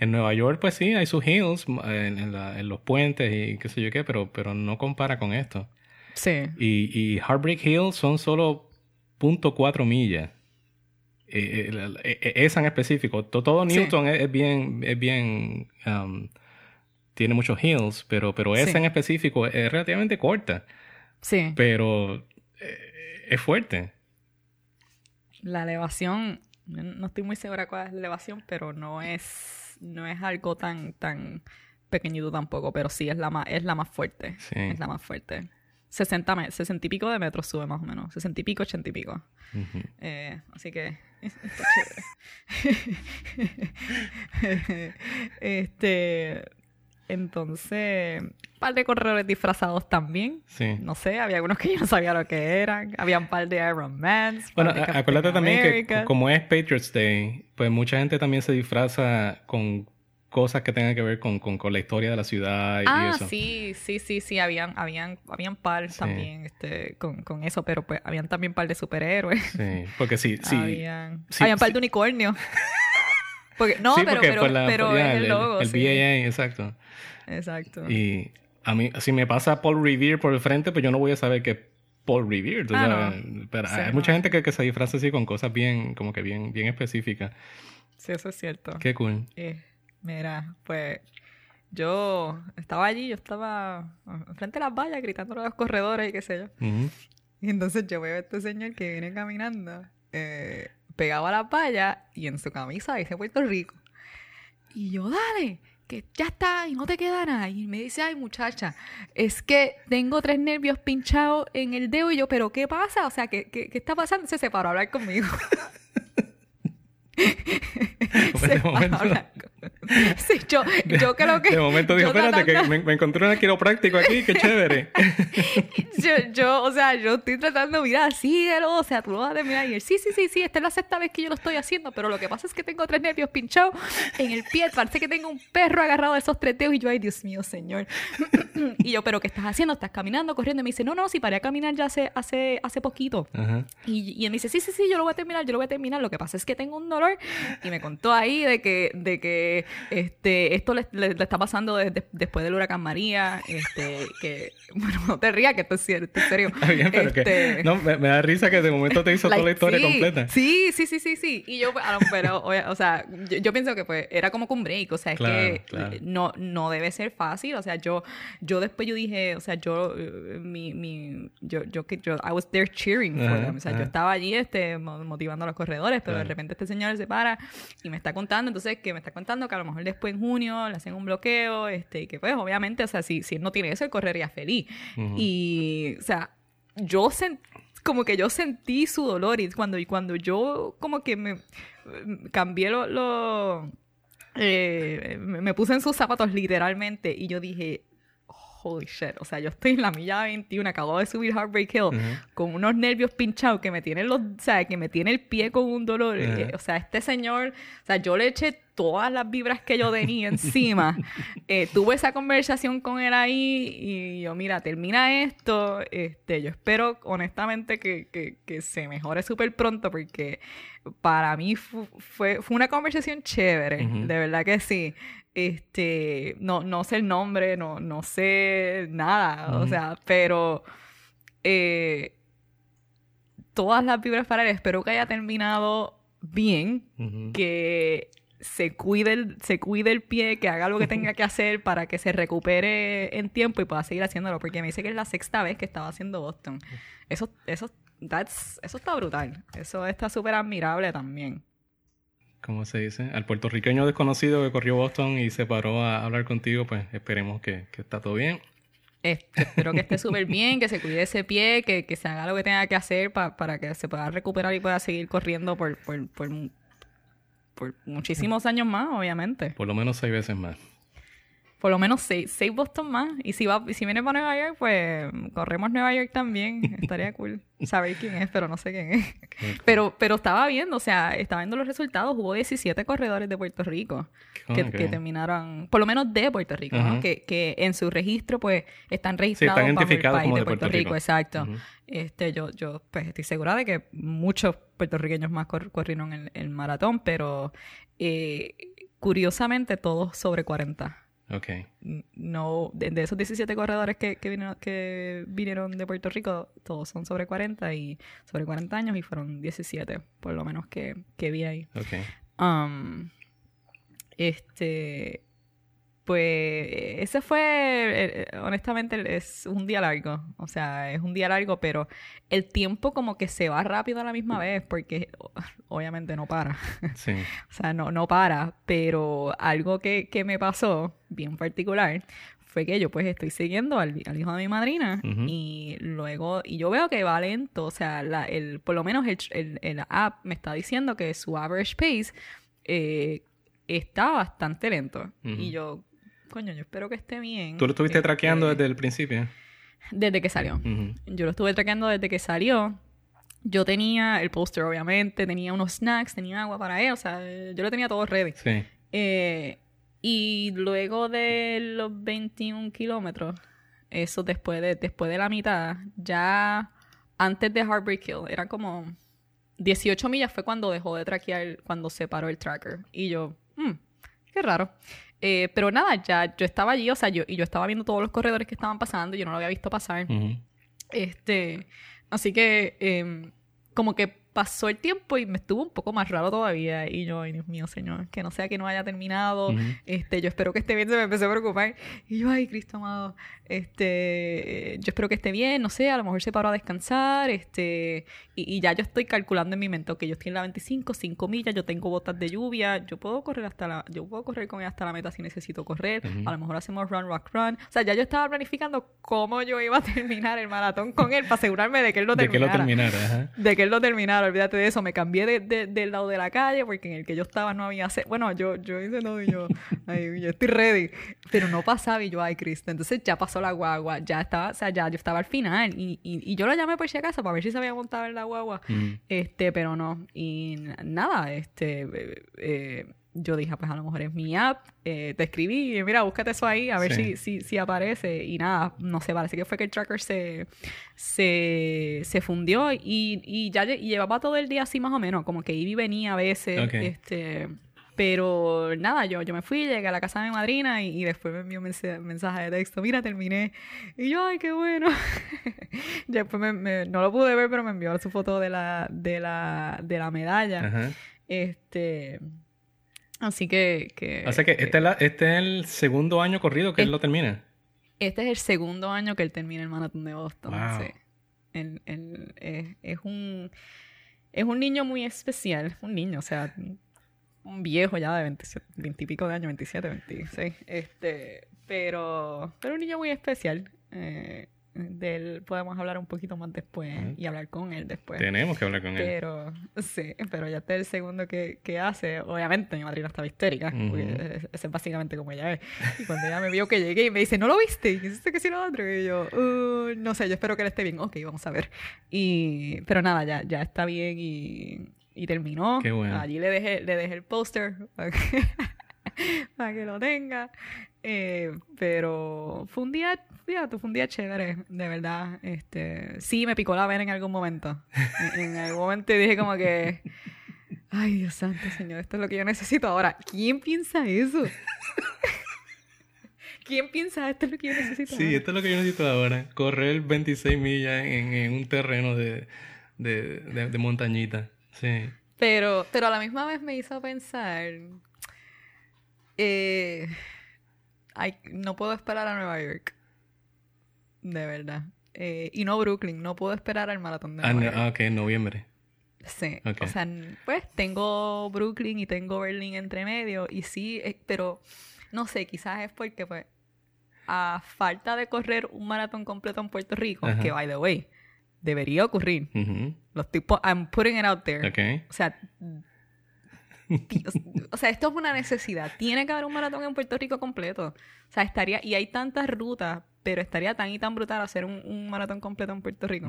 Speaker 2: en Nueva York, pues sí, hay sus hills en, en la- en los puentes y qué sé yo qué, pero, pero no compara con esto.
Speaker 4: Sí,
Speaker 2: Y, y Heartbreak Hill son solo .4 millas. Eh, eh, eh, esa en específico. To- Todo
Speaker 4: Sí.
Speaker 2: Newton es, es bien, es bien, um, tiene muchos hills, pero, pero esa
Speaker 4: Sí.
Speaker 2: en específico es relativamente corta,
Speaker 4: sí.
Speaker 2: pero eh, es fuerte.
Speaker 4: La elevación, no estoy muy segura cuál es la elevación, pero no es, no es algo tan, tan pequeñito tampoco, pero sí es la más, es la más fuerte.
Speaker 2: Sí.
Speaker 4: Es la más fuerte. 60, me- 60 y pico de metros sube más o menos. 60 y pico, 80 y pico. Eh, así que es- está chévere. este, entonces, un par de corredores disfrazados también.
Speaker 2: Sí.
Speaker 4: No sé, había algunos que yo no sabía lo que eran. Había un par de Iron Mans.
Speaker 2: Bueno,
Speaker 4: de
Speaker 2: acuérdate también que
Speaker 4: America.
Speaker 2: como es Patriots Day, pues mucha gente también se disfraza con cosas que tengan que ver con, con, con la historia de la ciudad y, y
Speaker 4: Ah,
Speaker 2: eso.
Speaker 4: sí, sí, sí, sí, habían, habían, habían par
Speaker 2: Sí.
Speaker 4: también este, con, con eso, pero pues habían también par de superhéroes.
Speaker 2: Sí, porque sí, sí.
Speaker 4: habían,
Speaker 2: sí,
Speaker 4: habían par de unicornios. Porque, no,
Speaker 2: sí,
Speaker 4: pero,
Speaker 2: porque
Speaker 4: pero,
Speaker 2: por la-
Speaker 4: pero
Speaker 2: ya,
Speaker 4: es el logo.
Speaker 2: El,
Speaker 4: sí.
Speaker 2: BAA, exacto.
Speaker 4: Exacto.
Speaker 2: Y a mí, si me pasa Paul Revere por el frente, pues yo no voy a saber que es Paul Revere.
Speaker 4: Ah,
Speaker 2: sabes. Pero
Speaker 4: Sí,
Speaker 2: hay
Speaker 4: no.
Speaker 2: mucha gente que, que se disfraza así con cosas bien, como que bien, bien específicas.
Speaker 4: Sí, eso es cierto.
Speaker 2: Qué cool.
Speaker 4: Eh, mira, pues yo estaba allí, yo estaba frente a las vallas gritando a los corredores y qué sé yo. Y entonces yo veo a este señor que viene caminando, eh, pegado a la vallas y en su camisa dice Puerto Rico. Y yo, dale, que ya está y no te queda nada. Y me dice, ay muchacha, es que tengo tres nervios pinchados en el dedo. Y yo, pero ¿qué pasa? O sea, ¿qué, qué, qué está pasando? Se separó a hablar conmigo. Se
Speaker 2: de
Speaker 4: paró a hablar con- Sí, yo, yo creo que...
Speaker 2: de momento dijo, espérate, que
Speaker 4: tratando-
Speaker 2: me, me encontré una quiropráctico aquí, qué chévere.
Speaker 4: yo, yo, o sea, yo estoy tratando, mira, síguelo, o sea, tú lo vas a terminar. Y él, sí, sí, sí, sí, esta es la sexta vez que yo lo estoy haciendo, pero lo que pasa es que tengo tres nervios pinchados en el pie, parece que tengo un perro agarrado de esos tres dedos y yo, ay, Dios mío, señor. y yo, pero ¿qué estás haciendo? ¿Estás caminando, corriendo? Y me dice, no, no, sí, paré a caminar ya hace, hace, hace poquito.
Speaker 2: Ajá.
Speaker 4: Y, y él me dice, sí, sí, sí, yo lo voy a terminar, yo lo voy a terminar. Lo que pasa es que tengo un dolor. Y me contó ahí de que, de que este, esto le, le- le está pasando desde- después del huracán María. Este, que, bueno, no te rías, que esto es cierto, en serio.
Speaker 2: Está bien, pero
Speaker 4: Este,
Speaker 2: que... No, me, me da risa que de momento te hizo toda la historia
Speaker 4: sí,
Speaker 2: completa.
Speaker 4: Sí, sí, sí, sí, sí. Y yo, pero, o, o sea, yo, yo pienso que pues era como un break. O sea, es
Speaker 2: Claro,
Speaker 4: que
Speaker 2: claro.
Speaker 4: no, no debe ser fácil. O sea, yo, yo después yo dije, o sea, yo, eh, mi, mi, yo, yo, que yo, I was there cheering for them. O sea,
Speaker 2: ajá.
Speaker 4: yo estaba allí, este, mo- motivando a los corredores, pero de repente este señor se para y me está contando, entonces, que me está contando que a lo mejor después en junio le hacen un bloqueo, este, y que pues, obviamente, o sea, si, si él no tiene eso, él correría feliz. Y, o sea, yo sentí, como que yo sentí su dolor y cuando, y cuando yo como que me mm, cambié lo... lo- eh, me me puse en sus zapatos literalmente y yo dije, holy shit, o sea, yo estoy en la milla 21, acabo de subir Heartbreak Hill
Speaker 2: Ujú.
Speaker 4: con unos nervios pinchados que me tienen los, o sea, que me tiene el pie con un dolor.
Speaker 2: Ajá.
Speaker 4: Eh, o sea, este señor, o sea, yo le eché todas las vibras que yo tenía encima. Eh, tuve esa conversación con él ahí y yo, mira, termina esto. Este, yo espero honestamente que, que, que se mejore súper pronto porque para mí fu- fue, fue una conversación chévere,
Speaker 2: Ujú.
Speaker 4: de verdad que sí. Este, no, no sé el nombre, no, no sé nada, o sea, pero eh, todas las vibras para él. Espero que haya terminado bien, que se cuide, el, se cuide el pie, que haga lo que tenga que hacer para que se recupere en tiempo y pueda seguir haciéndolo, porque me dice que es la sexta vez que estaba haciendo Boston. Eso, eso, that's- eso está brutal. Eso está súper admirable también.
Speaker 2: ¿Cómo se dice? Al puertorriqueño desconocido que corrió Boston y se paró a hablar contigo, pues esperemos que, que está todo bien.
Speaker 4: Espero que esté súper bien, que se cuide ese pie, que, que se haga lo que tenga que hacer pa- para que se pueda recuperar y pueda seguir corriendo por, por, por, por muchísimos años más, obviamente.
Speaker 2: Por lo menos seis veces más.
Speaker 4: Por lo menos seis, seis Boston más. Y si va, si viene para Nueva York, pues corremos Nueva York también. Estaría cool saber quién es, pero no sé quién es. Pero, pero estaba viendo, o sea, estaba viendo los resultados. Hubo 17 corredores de Puerto Rico que, terminaron, por lo menos de Puerto Rico, ¿no? Que, que en su registro, pues, están registrados el
Speaker 2: identificados
Speaker 4: país
Speaker 2: como
Speaker 4: de
Speaker 2: de
Speaker 4: Puerto,
Speaker 2: Puerto
Speaker 4: Rico.
Speaker 2: Rico.
Speaker 4: Exacto. Este, yo, yo, pues, estoy segura de que muchos puertorriqueños más cor- corrieron el, el maratón, pero eh, curiosamente todos sobre 40
Speaker 2: Ok.
Speaker 4: no de, de esos 17 corredores que, que, vinieron, que vinieron de Puerto Rico, todos son sobre 40 y sobre 40 años y fueron 17, por lo menos que, que vi ahí.
Speaker 2: Ok.
Speaker 4: Um, este Pues ese fue, eh, honestamente, es un día largo. O sea, es un día largo, pero el tiempo como que se va rápido a la misma vez porque obviamente no para.
Speaker 2: Sí.
Speaker 4: O sea, no, no para, pero algo que, que me pasó bien particular fue que yo pues estoy siguiendo al, al hijo de mi madrina y luego, y yo veo que va lento, o sea, la, el, por lo menos el, el, el app me está diciendo que su average pace eh, está bastante lento. Y yo, coño, yo espero que esté bien.
Speaker 2: ¿Tú lo estuviste
Speaker 4: Este,
Speaker 2: traqueando desde el principio?
Speaker 4: Desde que salió. Yo lo estuve traqueando desde que salió. Yo tenía el póster, obviamente, tenía unos snacks, tenía agua para él, o sea, yo lo tenía todo ready.
Speaker 2: Sí.
Speaker 4: Eh, y luego de los 21 kilómetros, eso después de, después de la mitad, ya antes de Heartbreak Hill, era como 18 millas fue cuando dejó de traquear, cuando se paró el tracker. Y yo, "Hmm, qué raro. Eh, pero nada, ya yo estaba allí, o sea, yo, y yo estaba viendo todos los corredores que estaban pasando, yo no lo había visto pasar. Este, así que em, como que pasó el tiempo y me estuvo un poco más raro todavía. Y yo, ay Dios mío, señor, que no sea que no haya terminado. Este, yo espero que esté bien, se me empezó a preocupar. Y yo, ay, Cristo amado, este, yo espero que esté bien, no sé, a lo mejor se paró a descansar, este, y, y ya yo estoy calculando en mi mente, que yo estoy en la 25, 5 millas, yo tengo botas de lluvia, yo puedo correr hasta la, yo puedo correr con él hasta la meta si necesito correr, a lo mejor hacemos run, rock, run. O sea, ya yo estaba planificando cómo yo iba a terminar el maratón con él para asegurarme de que él lo
Speaker 2: De que
Speaker 4: terminara.
Speaker 2: lo terminara, ajá.
Speaker 4: De que él lo terminara, olvídate de eso. Me cambié de, de- del lado de la calle porque en el que yo estaba no había... Bueno, yo, yo hice todo y yo, ay, yo estoy ready. Pero no pasaba y yo, ay, Cristo. Entonces ya pasó la guagua, ya estaba, o sea, ya yo estaba al final. Y, y, y yo lo llamé por si acaso para ver si se había montado en la guagua. Este, pero no. Y nada, este... eh, eh, yo dije, pues a lo mejor es mi app. Eh, te escribí, mira, búscate eso ahí, a ver
Speaker 2: Sí.
Speaker 4: si, si, si aparece. Y nada, no sé, parece que fue que el tracker se, se, se fundió y, y ya lle- y llevaba todo el día así más o menos, como que iba y venía a veces. Este, pero nada, yo, yo me fui, llegué a la casa de mi madrina y, y después me envió un mensaje de texto, mira, terminé. Y yo, ay, qué bueno. después me, me- no lo pude ver, pero me envió su foto de la, de la, de la medalla.
Speaker 2: Ajá.
Speaker 4: Este, así que... que
Speaker 2: O sea que este es, la- este es el segundo año corrido que él lo termina.
Speaker 4: Este es el segundo año que él termina el maratón de Boston.
Speaker 2: Wow.
Speaker 4: sí. Él- él es, es un es un niño muy especial. Un niño, o sea, un viejo ya de 27, 20 y pico de años, 27, 26. Este, pero, pero un niño muy especial. Eh, de él podemos hablar un poquito más después
Speaker 2: Ujú.
Speaker 4: y hablar con él después.
Speaker 2: Tenemos que hablar con él.
Speaker 4: Pero, sí, pero ya este es el segundo que, que hace. Obviamente, mi madrina estaba histérica, porque
Speaker 2: Ujú.
Speaker 4: es- ese es básicamente como ella es. Y cuando ella me vio que llegué y me dice, ¿no lo viste? Y dice que sí lo otro. Y yo, "Uh, no sé, yo espero que él esté bien. Ok, vamos a ver. Y, pero nada, ya, ya está bien y, y terminó.
Speaker 2: Qué bueno.
Speaker 4: Allí le dejé, le dejé el póster para que lo tenga. Eh, pero fue un día, fíjate, fue un día chévere, de verdad. Este, sí, me picó la vena en algún momento. En, en algún momento dije como que, ay Dios santo, señor, esto es lo que yo necesito ahora. ¿Quién piensa eso? ¿Quién piensa esto es lo que yo necesito?
Speaker 2: Sí,
Speaker 4: ahora?
Speaker 2: esto es lo que yo necesito ahora. Correr 26 millas en, en un terreno de, de, de, de montañita. Sí.
Speaker 4: Pero, pero a la misma vez me hizo pensar. eh, ay, no puedo esperar a Nueva York. De verdad. Eh, y no Brooklyn, no puedo esperar al maratón de
Speaker 2: Ah,
Speaker 4: Nueva York.
Speaker 2: ah, ok, en noviembre.
Speaker 4: Sí.
Speaker 2: ok.
Speaker 4: O sea, pues tengo Brooklyn y tengo Berlín entre medio. Y sí, eh, pero no sé, quizás es porque, pues, a falta de correr un maratón completo en Puerto Rico,
Speaker 2: Ajá.
Speaker 4: que by the way, debería ocurrir. Los tipos, I'm putting it out there.
Speaker 2: Ok.
Speaker 4: O sea, o sea, esto es una necesidad. Tiene que haber un maratón en Puerto Rico completo. O sea, estaría, y hay tantas rutas, pero estaría tan y tan brutal hacer un, un maratón completo en Puerto Rico.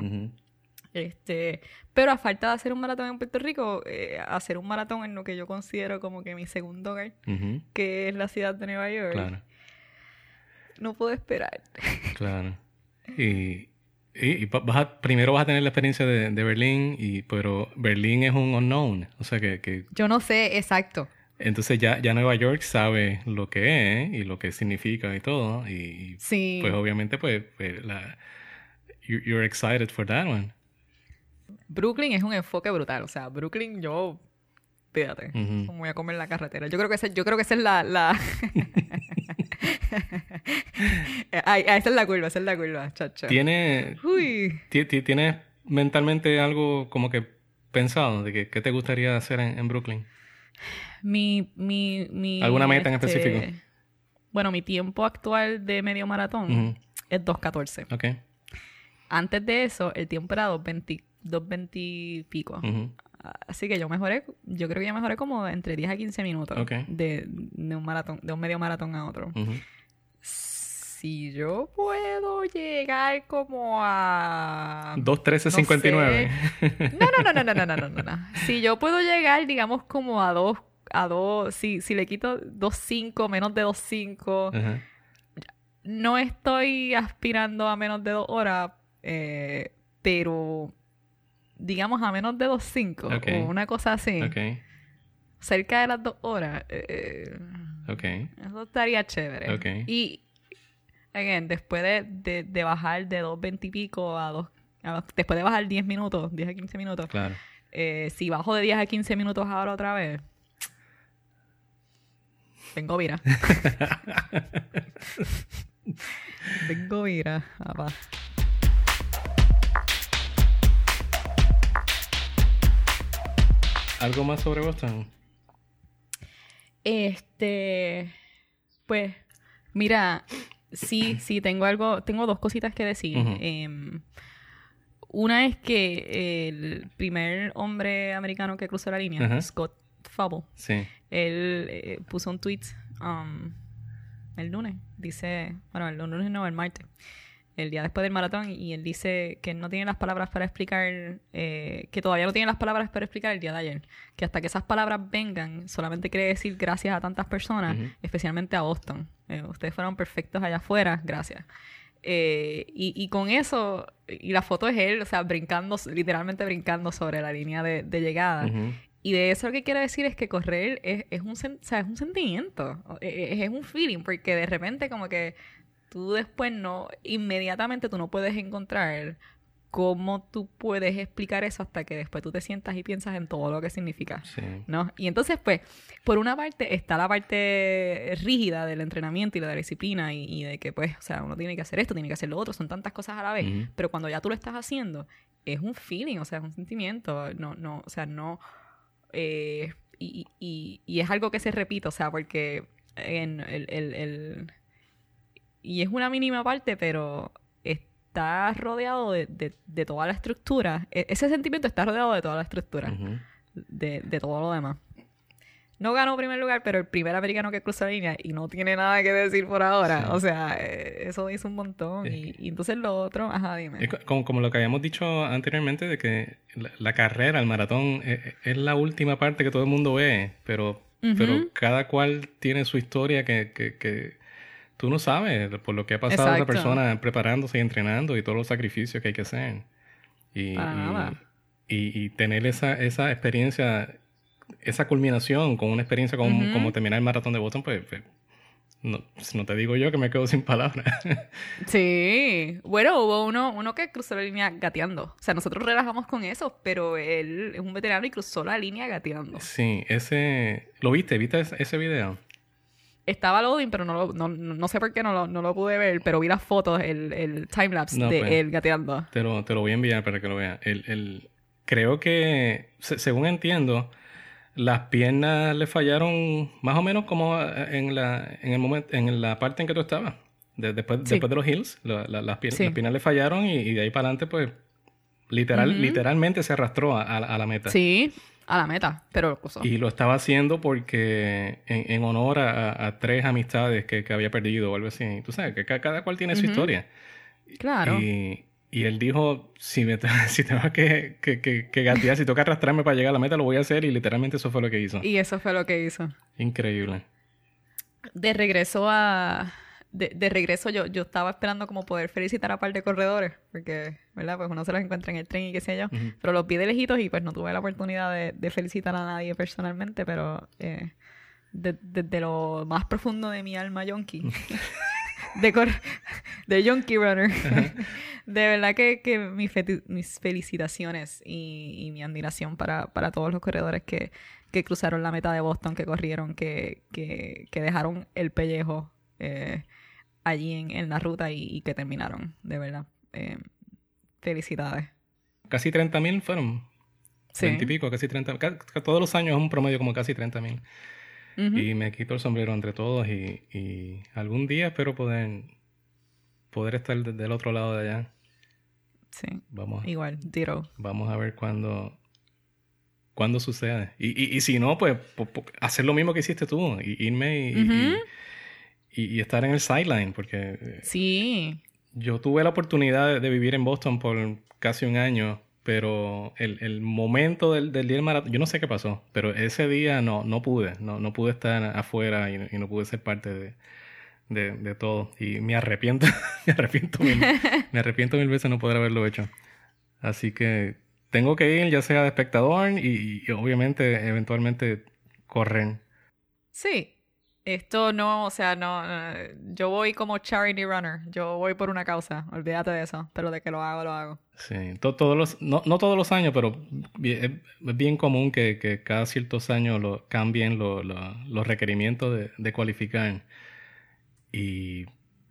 Speaker 4: Este, pero a falta de hacer un maratón en Puerto Rico, eh, hacer un maratón en lo que yo considero como que mi segundo hogar, que es la ciudad de Nueva York,
Speaker 2: Claro,
Speaker 4: no puedo esperar.
Speaker 2: claro. Y, y, y va- vas a- primero vas a tener la experiencia de, de Berlín, y, pero Berlín es un unknown. O sea que, que
Speaker 4: Yo no sé exacto.
Speaker 2: entonces ya, ya Nueva York sabe lo que es y lo que significa y todo. Y, y,
Speaker 4: Sí.
Speaker 2: pues obviamente pues, pues, la, you- you're excited for that one.
Speaker 4: Brooklyn es un enfoque brutal. O sea, Brooklyn yo... Fíjate,
Speaker 2: Ujú.
Speaker 4: me voy a comer en la carretera. Yo creo que esa, yo creo que esa es la... la... Ay, esa es la curva, esa es la curva, chacho.
Speaker 2: ¿Tiene,
Speaker 4: Uy.
Speaker 2: ti- ti- ¿Tienes mentalmente algo como que pensado de que, qué te gustaría hacer en, en Brooklyn?
Speaker 4: Mi, mi, mi,
Speaker 2: ¿Alguna meta en
Speaker 4: este,
Speaker 2: específico?
Speaker 4: Bueno, mi tiempo actual de medio maratón
Speaker 2: Ujú.
Speaker 4: es 2.14.
Speaker 2: Ok.
Speaker 4: Antes de eso, el tiempo era 2.20 2.20 y pico.
Speaker 2: Ujú.
Speaker 4: Así que yo mejoré, yo creo que yo mejoré como entre 10 a 15 minutos de, de un maratón, de un medio maratón a otro. Si yo puedo llegar como a
Speaker 2: 2.13.59.
Speaker 4: No, no, no, no, no, no, no, no, no. Si yo puedo llegar, digamos, como a dos, a dos, si, si le quito 2.5, menos de 2.5,
Speaker 2: Ajá.
Speaker 4: no estoy aspirando a menos de dos horas, eh, pero digamos a menos de 2.5
Speaker 2: Ok.
Speaker 4: o una cosa así,
Speaker 2: Ok.
Speaker 4: cerca de las dos horas, eh,
Speaker 2: Ok.
Speaker 4: eso estaría chévere.
Speaker 2: Ok.
Speaker 4: Y, again, después de, de, de bajar de 2.20 y pico a 2, a- después de bajar 10 minutos, 10 a 15 minutos,
Speaker 2: Claro.
Speaker 4: eh, si bajo de 10 a 15 minutos ahora otra vez, vengo vira. vengo vira, papá.
Speaker 2: ¿Algo más sobre Boston?
Speaker 4: Este, pues, mira, sí, sí, tengo algo, tengo dos cositas que decir. Em, una es que el primer hombre americano que cruzó la línea. Scott Fable,
Speaker 2: Sí.
Speaker 4: él eh, puso un tweet um, el lunes, dice, bueno, el lunes no, el martes, el día después del maratón, y él dice que no tiene las palabras para explicar, eh, que todavía no tiene las palabras para explicar el día de ayer, que hasta que esas palabras vengan, solamente quiere decir gracias a tantas personas,
Speaker 2: Ujú.
Speaker 4: especialmente a Boston. Eh, ustedes fueron perfectos allá afuera, gracias. Eh, y, y con eso, y la foto es él, o sea, brincando, literalmente brincando sobre la línea de, de llegada.
Speaker 2: Ujú.
Speaker 4: Y de eso lo que quiero decir es que correr es, es, un, o sea, es un sentimiento, o- e- es, es un feeling, porque de repente como que tú después no, inmediatamente tú no puedes encontrar cómo tú puedes explicar eso hasta que después tú te sientas y piensas en todo lo que significa.
Speaker 2: Sí.
Speaker 4: ¿no? Y entonces, pues, por una parte está la parte rígida del entrenamiento y de la disciplina y, y de que, pues, o sea, uno tiene que hacer esto, tiene que hacer lo otro, son tantas cosas a la vez. Pero cuando ya tú lo estás haciendo, es un feeling, o sea, es un sentimiento, no, no, o sea, no... eh, y, y- y es algo que se repite, o sea, porque en el, el- el- y es una mínima parte, pero está rodeado de, de- de toda la estructura. E- ese sentimiento está rodeado de toda la estructura de, de todo lo demás. No ganó primer lugar, pero el primer americano que cruzó la línea y no tiene nada que decir por ahora.
Speaker 2: Sí.
Speaker 4: O sea, eh, eso dice un montón. Y, y entonces lo otro, ajá, dime.
Speaker 2: Es como, como lo que habíamos dicho anteriormente, de que la, la carrera, el maratón, es, es la última parte que todo el mundo ve, pero, pero cada cual tiene su historia que, que, que tú no sabes por lo que ha pasado esa
Speaker 4: Exacto.
Speaker 2: persona preparándose y entrenando y todos los sacrificios que hay que hacer. Y, y-
Speaker 4: nada.
Speaker 2: y- y tener esa, esa experiencia, esa culminación con una experiencia como,
Speaker 4: Ujú.
Speaker 2: como terminar el maratón de Boston, pues, pues, no, no te digo yo que me quedo sin palabras.
Speaker 4: Sí. Bueno, hubo uno, uno que cruzó la línea gateando. O sea, nosotros relajamos con eso, pero él es un veterano y cruzó la línea gateando.
Speaker 2: Sí, ese... ¿Lo viste? ¿Viste ese video?
Speaker 4: Estaba loading, pero no, lo, no, no sé por qué no lo, no lo pude ver, pero vi las fotos, el, el timelapse
Speaker 2: No,
Speaker 4: de
Speaker 2: pues.
Speaker 4: él gateando.
Speaker 2: Te lo, te lo voy a enviar para que lo veas. El, el- creo que, se- según entiendo, las piernas le fallaron más o menos como eh, en la, en el momento, en la parte en que tú estabas. De- después,
Speaker 4: Sí.
Speaker 2: después de los hills, la- la- las, pier-
Speaker 4: Sí.
Speaker 2: las piernas le fallaron y, y de ahí para adelante, pues, literal, literalmente se arrastró a, a a la meta.
Speaker 4: Sí, a la meta, pero lo cruzó.
Speaker 2: Y lo estaba haciendo porque en, en honor a, a- tres amistades que, que había perdido o algo así. Tú sabes que ca- cada, cual tiene su historia.
Speaker 4: Claro.
Speaker 2: Y, y él dijo, si, me si tengo que, que, que, que gatear, si tengo que arrastrarme para llegar a la meta, lo voy a hacer. Y literalmente eso fue lo que hizo.
Speaker 4: Y eso fue lo que hizo.
Speaker 2: Increíble.
Speaker 4: De regreso a... De, de regreso yo, yo estaba esperando como poder felicitar a par de corredores, porque, ¿verdad? Pues uno se los encuentra en el tren y qué sé yo. Pero los vi de lejitos y pues no tuve la oportunidad de, de felicitar a nadie personalmente, pero eh, de- desde lo más profundo de mi alma yonki, de, cor- de yonki runner, de verdad que, que mis felicitaciones y, y mi admiración para, para todos los corredores que, que cruzaron la meta de Boston, que corrieron, que, que, que dejaron el pellejo eh, allí en, en, la ruta y, que terminaron, de verdad. Eh, felicidades.
Speaker 2: Casi 30 mil fueron. Sí. 20 y pico, casi 30 Todos los años es un promedio como casi 30 mil. Y me quito el sombrero entre todos y, y, algún día espero poder, poder estar del otro lado de allá.
Speaker 4: Sí. Vamos. Igual, tiro.
Speaker 2: Vamos a ver cuándo, cuándo sucede. Y, y, y si no, pues, hacer lo mismo que hiciste tú. Y, irme y, y, estar en el sideline. Porque.
Speaker 4: Eh, sí.
Speaker 2: Yo tuve la oportunidad de, vivir en Boston por casi un año. Pero el, el momento del, del, día del maratón, yo no sé qué pasó, pero ese día no, no pude, no, no pude estar afuera y, y no pude ser parte de, de, de todo. Y me arrepiento, me arrepiento mil, me arrepiento mil veces no poder haberlo hecho. Así que tengo que ir ya sea de espectador y, obviamente eventualmente correr.
Speaker 4: Sí, esto no, o sea, no, yo voy como charity runner, yo voy por una causa, olvídate de eso, pero de que lo hago, lo hago.
Speaker 2: Sí, todos los, no, no, todos los años, pero es bien común que, que cada ciertos años lo, cambien los requerimientos de, de cualificar. Y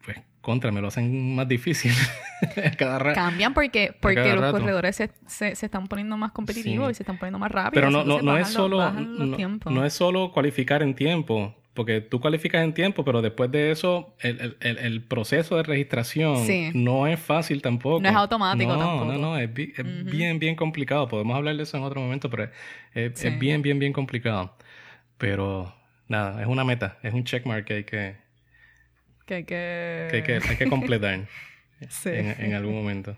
Speaker 2: pues contra, me lo hacen más difícil.
Speaker 4: cada rato. Cambian porque, porque los corredores se, se, están poniendo más competitivos y se están poniendo más rápidos.
Speaker 2: Pero no, no, no es solo no, es solo cualificar en tiempo, porque tú cualificas en tiempo, pero después de eso, el, el, el proceso de registración no es fácil tampoco.
Speaker 4: No es automático
Speaker 2: no,
Speaker 4: tampoco.
Speaker 2: No, no, es, es bien, bien complicado. Podemos hablar de eso en otro momento, pero es, es bien, bien, bien complicado. Pero nada, es una meta, es un checkmark que hay que
Speaker 4: que hay que...
Speaker 2: Que hay que, completar en, algún momento.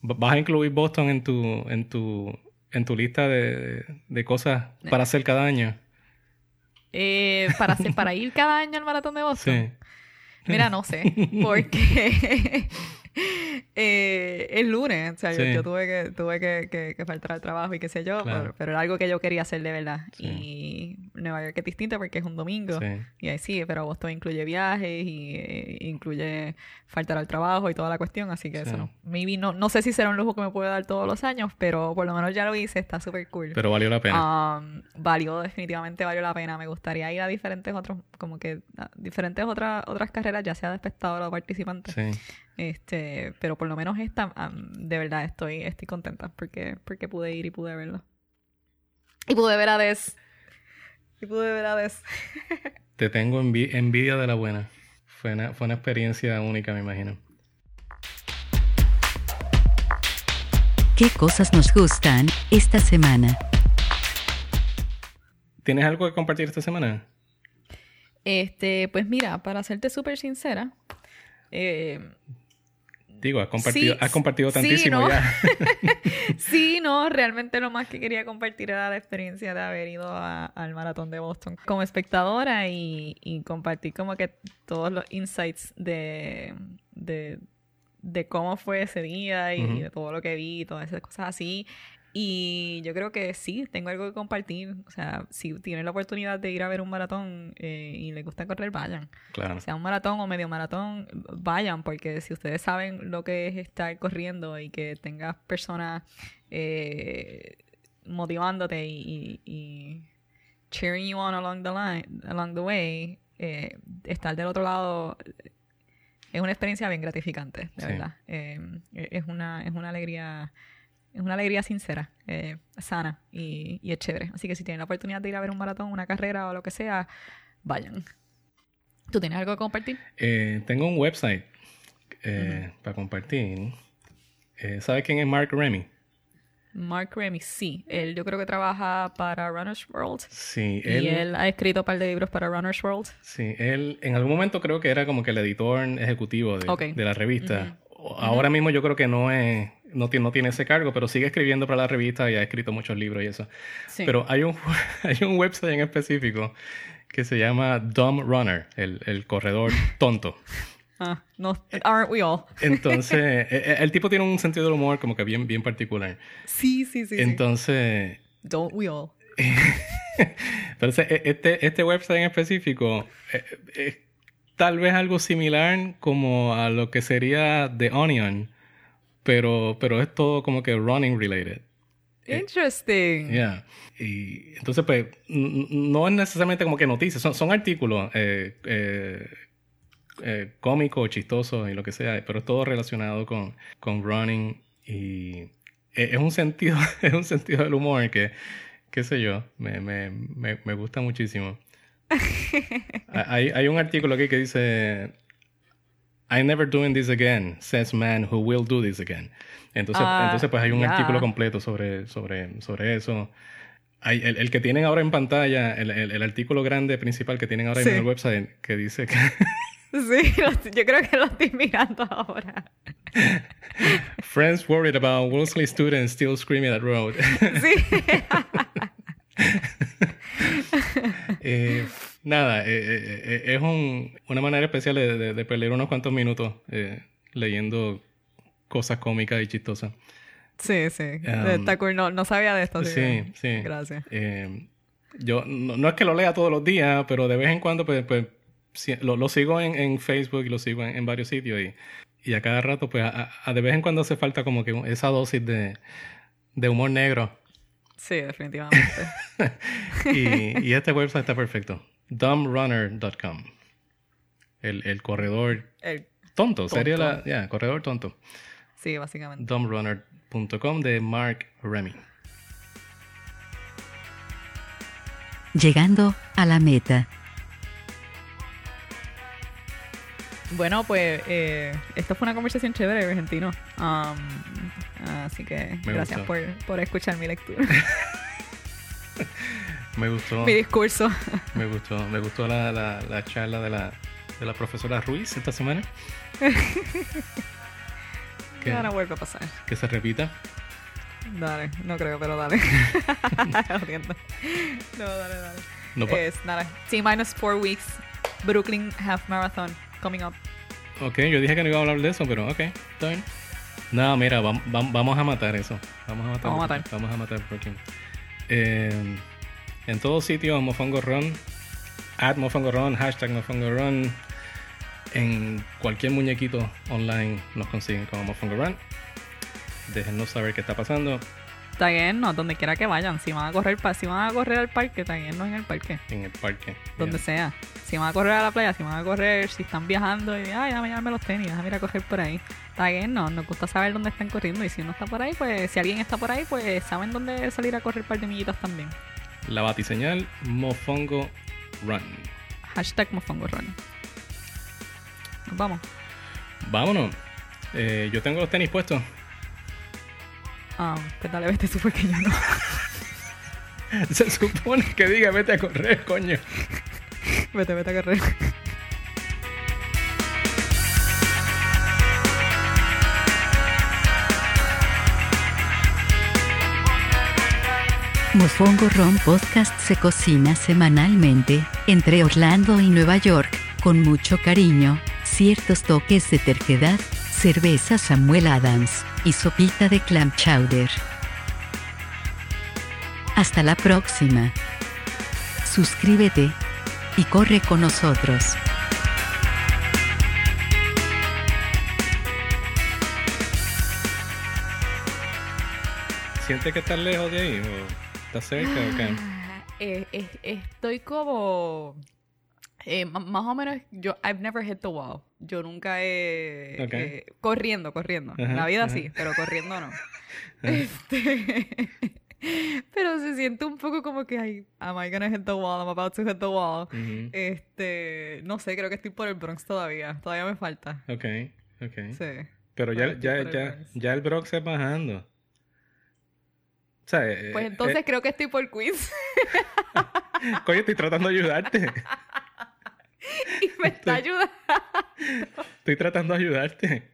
Speaker 2: ¿Vas a incluir Boston en tu, en tu, en tu lista de, de cosas para hacer cada año?
Speaker 4: Eh, para, hacer, para ir cada año al maratón de Boston. Sí. Mira, no sé, porque eh, el lunes, o sea, yo, tuve que tuve que, que, faltar al trabajo y qué sé yo, pero, era algo que yo quería hacer de verdad. Y Nueva York es distinto porque es un domingo. Y ahí sí, pero Boston incluye viajes y eh, incluye faltar al trabajo y toda la cuestión, así que eso no. Maybe no, no sé si será un lujo que me puede dar todos los años, pero por lo menos ya lo hice, está súper cool.
Speaker 2: Pero valió la pena.
Speaker 4: Um, valió, definitivamente valió la pena. Me gustaría ir a diferentes otros, como que diferentes otras otras carreras, ya sea de espectador o participante. Sí. Este, pero por lo menos esta, de verdad estoy, estoy contenta porque, porque pude ir y pude verlo. Y pude ver a Des. Y pude ver a Des.
Speaker 2: Te tengo envidia de la buena. Fue una, fue una experiencia única, me imagino.
Speaker 3: ¿Qué cosas nos gustan esta semana?
Speaker 2: ¿Tienes algo que compartir esta semana?
Speaker 4: Este, pues mira, para serte súper sincera, eh,
Speaker 2: Digo, has compartido, compartido tantísimo ya.
Speaker 4: sí, no, realmente lo más que quería compartir era la experiencia de haber ido al maratón de Boston como espectadora y, compartir como que todos los insights de, de, cómo fue ese día y de todo lo que vi y todas esas cosas así. Y yo creo que sí, tengo algo que compartir. O sea, si tienen la oportunidad de ir a ver un maratón eh, y les gusta correr, vayan. Claro. Sea un maratón o medio maratón, vayan, porque si ustedes saben lo que es estar corriendo y que tengas personas eh, motivándote y, cheering you on along the line, along the way, eh, estar del otro lado es una experiencia bien gratificante, de verdad. es una, es una alegría es una alegría sincera, eh, sana y, y, es chévere. Así que si tienen la oportunidad de ir a ver un maratón, una carrera o lo que sea, vayan. ¿Tú tienes algo que compartir?
Speaker 2: Eh, tengo un website eh, para compartir. ¿Sabes quién es Mark Remy?
Speaker 4: Mark Remy, sí. Él yo creo que trabaja para Runner's World.
Speaker 2: Sí,
Speaker 4: él... Y él ha escrito un par de libros para Runner's World.
Speaker 2: Sí, él en algún momento creo que era como que el editor ejecutivo de, de la revista. Ahora mismo yo creo que no es no, no tiene ese cargo, pero sigue escribiendo para la revista y ha escrito muchos libros y eso. Pero hay un, hay un website en específico que se llama Dumb Runner, el, el corredor tonto.
Speaker 4: Ah, no, aren't we all?
Speaker 2: Entonces, e, e, el, tipo tiene un sentido del humor como que bien, bien particular.
Speaker 4: Sí, sí, sí.
Speaker 2: Entonces...
Speaker 4: Don't we all?
Speaker 2: pero e, este, este website en específico es tal vez algo similar como a lo que sería The Onion, pero, pero es todo como que running related.
Speaker 4: Interesting.
Speaker 2: Yeah. Y entonces, pues, no es necesariamente como que noticias, son, son artículos eh, eh, eh, cómico o chistoso y lo que sea, pero es todo relacionado con, con running y e, es un sentido, es un sentido del humor que, qué sé yo, me, me, me, me gusta muchísimo. hay, hay un artículo aquí que dice I'm never doing this again, says man who will do this again. Entonces,
Speaker 4: Ah,
Speaker 2: entonces pues hay un artículo completo sobre, sobre, sobre eso. Hay, el, el que tienen ahora en pantalla, el, el, el artículo grande principal que tienen ahora
Speaker 4: Sí.
Speaker 2: en el website, que dice que
Speaker 4: Sí, lo- yo creo que lo estoy mirando ahora.
Speaker 2: friends worried about Wellesley students still screaming at road.
Speaker 4: Sí.
Speaker 2: Eh, nada, eh, eh, eh, es un- una manera especial de, de- de perder unos cuantos minutos eh, leyendo cosas cómicas y chistosas.
Speaker 4: Sí, sí.
Speaker 2: Um,
Speaker 4: Está cool. No, no sabía de esto.
Speaker 2: Sí, sí.
Speaker 4: Gracias.
Speaker 2: Eh, yo no, no es que lo lea todos los días, pero de vez en cuando pues, pues, sí, lo, lo sigo en, en Facebook y lo sigo en, en varios sitios y, y a cada rato pues a, a- de vez en cuando hace falta como que esa dosis de, de humor negro
Speaker 4: Sí, definitivamente.
Speaker 2: y, y este website está perfecto. dumbrunner.com el, el corredor
Speaker 4: El-
Speaker 2: tonto, sería la... Ya, corredor tonto.
Speaker 4: sí, básicamente.
Speaker 2: dumbrunner.com de Mark Remy.
Speaker 3: Llegando a la meta.
Speaker 4: Bueno, pues eh, esto fue una conversación chévere, argentino. Um, así que
Speaker 2: Me
Speaker 4: gracias por, por escuchar mi lectura,
Speaker 2: Me gustó.
Speaker 4: mi discurso.
Speaker 2: Me gustó, me gustó la, la, la charla de la, de la profesora Ruiz esta semana. que,
Speaker 4: Ya no vuelve a pasar.
Speaker 2: que se repita.
Speaker 4: Dale, no creo, pero dale. No, dale, dale.
Speaker 2: No
Speaker 4: es nada. T minus four weeks. Brooklyn Half Marathon coming up.
Speaker 2: ok, yo dije que no iba a hablar de eso, pero ok, está bien. No, mira, vam- vam- vamos a matar eso. Vamos a matar.
Speaker 4: Vamos a matar.
Speaker 2: Vamos a matar Brooklyn. Eh, en todos sitios, Mofongo Run, at Mofongo Run, hashtag Mofongo Run. En cualquier muñequito online nos consiguen como Mofongo Run. Déjennos saber qué está pasando
Speaker 4: no, donde quiera que vayan. Si van a correr, si van a correr al parque, no en el parque.
Speaker 2: en el parque.
Speaker 4: Donde sea. Si van a correr a la playa, si van a correr, si están viajando y ay, déjame llevarme los tenis, déjame ir a correr por ahí. No, nos gusta saber dónde están corriendo y si uno está por ahí, pues si alguien está por ahí, pues saben dónde salir a correr par de millitas también.
Speaker 2: La batiseñal Mofongo Run.
Speaker 4: Hashtag Mofongo Run. Nos vamos.
Speaker 2: Vámonos. Eh, yo tengo los tenis puestos.
Speaker 4: Ah, pues dale, vete tú porque yo no.
Speaker 2: Se supone que diga vete a correr, coño.
Speaker 4: vete, vete a correr.
Speaker 3: Mofongo Ron Podcast se cocina semanalmente entre Orlando y Nueva York, con mucho cariño, ciertos toques de terquedad, cerveza Samuel Adams y sopita de clam chowder. Hasta la próxima. Suscríbete y corre con nosotros.
Speaker 2: ¿Sientes que estás lejos de ahí? ¿O estás cerca o qué?
Speaker 4: Ah, eh, eh, estoy como. eh, más o menos, yo, I've never hit the wall. Yo nunca he. Eh, corriendo, corriendo. En la vida
Speaker 2: ajá.
Speaker 4: sí, pero corriendo no. Este, pero se siente un poco como que, ay, am I gonna hit the wall? I'm about to hit the wall. Este, no sé, creo que estoy por el Bronx todavía. Todavía me falta.
Speaker 2: Ok, ok.
Speaker 4: Sí.
Speaker 2: Pero ya, ya, ya, ya el Bronx es bajando. O sea, eh,
Speaker 4: Pues entonces
Speaker 2: eh,
Speaker 4: creo que estoy por Queens.
Speaker 2: coño, estoy tratando de ayudarte.
Speaker 4: y me está ayudando.
Speaker 2: Estoy tratando de ayudarte.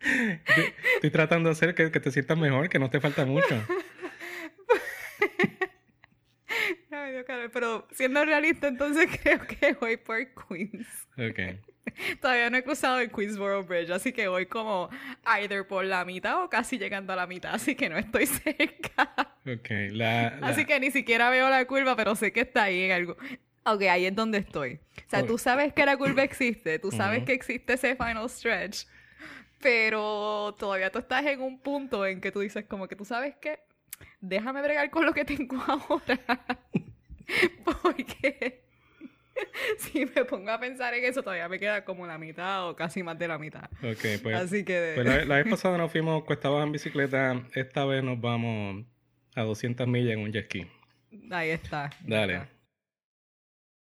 Speaker 2: Estoy, estoy tratando de hacer que, que te sientas mejor, que no te falta mucho.
Speaker 4: Ay, Dios, pero siendo realista, entonces creo que voy por Queens.
Speaker 2: Ok.
Speaker 4: Todavía no he cruzado el Queensboro Bridge, así que voy como either por la mitad o casi llegando a la mitad, así que no estoy cerca.
Speaker 2: Ok. La, la-
Speaker 4: Así que ni siquiera veo la curva, pero sé que está ahí en algo. Ok, ahí es donde estoy. O sea, tú sabes que la curva existe, tú sabes que existe ese final stretch, pero todavía tú estás en un punto en que tú dices como que tú sabes que déjame bregar con lo que tengo ahora. Porque si me pongo a pensar en eso, todavía me queda como la mitad o casi más de la mitad.
Speaker 2: Ok, pues.
Speaker 4: Así que...
Speaker 2: pues la, la vez pasada nos fuimos cuesta abajo en bicicleta. Esta vez nos vamos a 200 millas en un jet ski.
Speaker 4: Ahí está.
Speaker 2: Dale.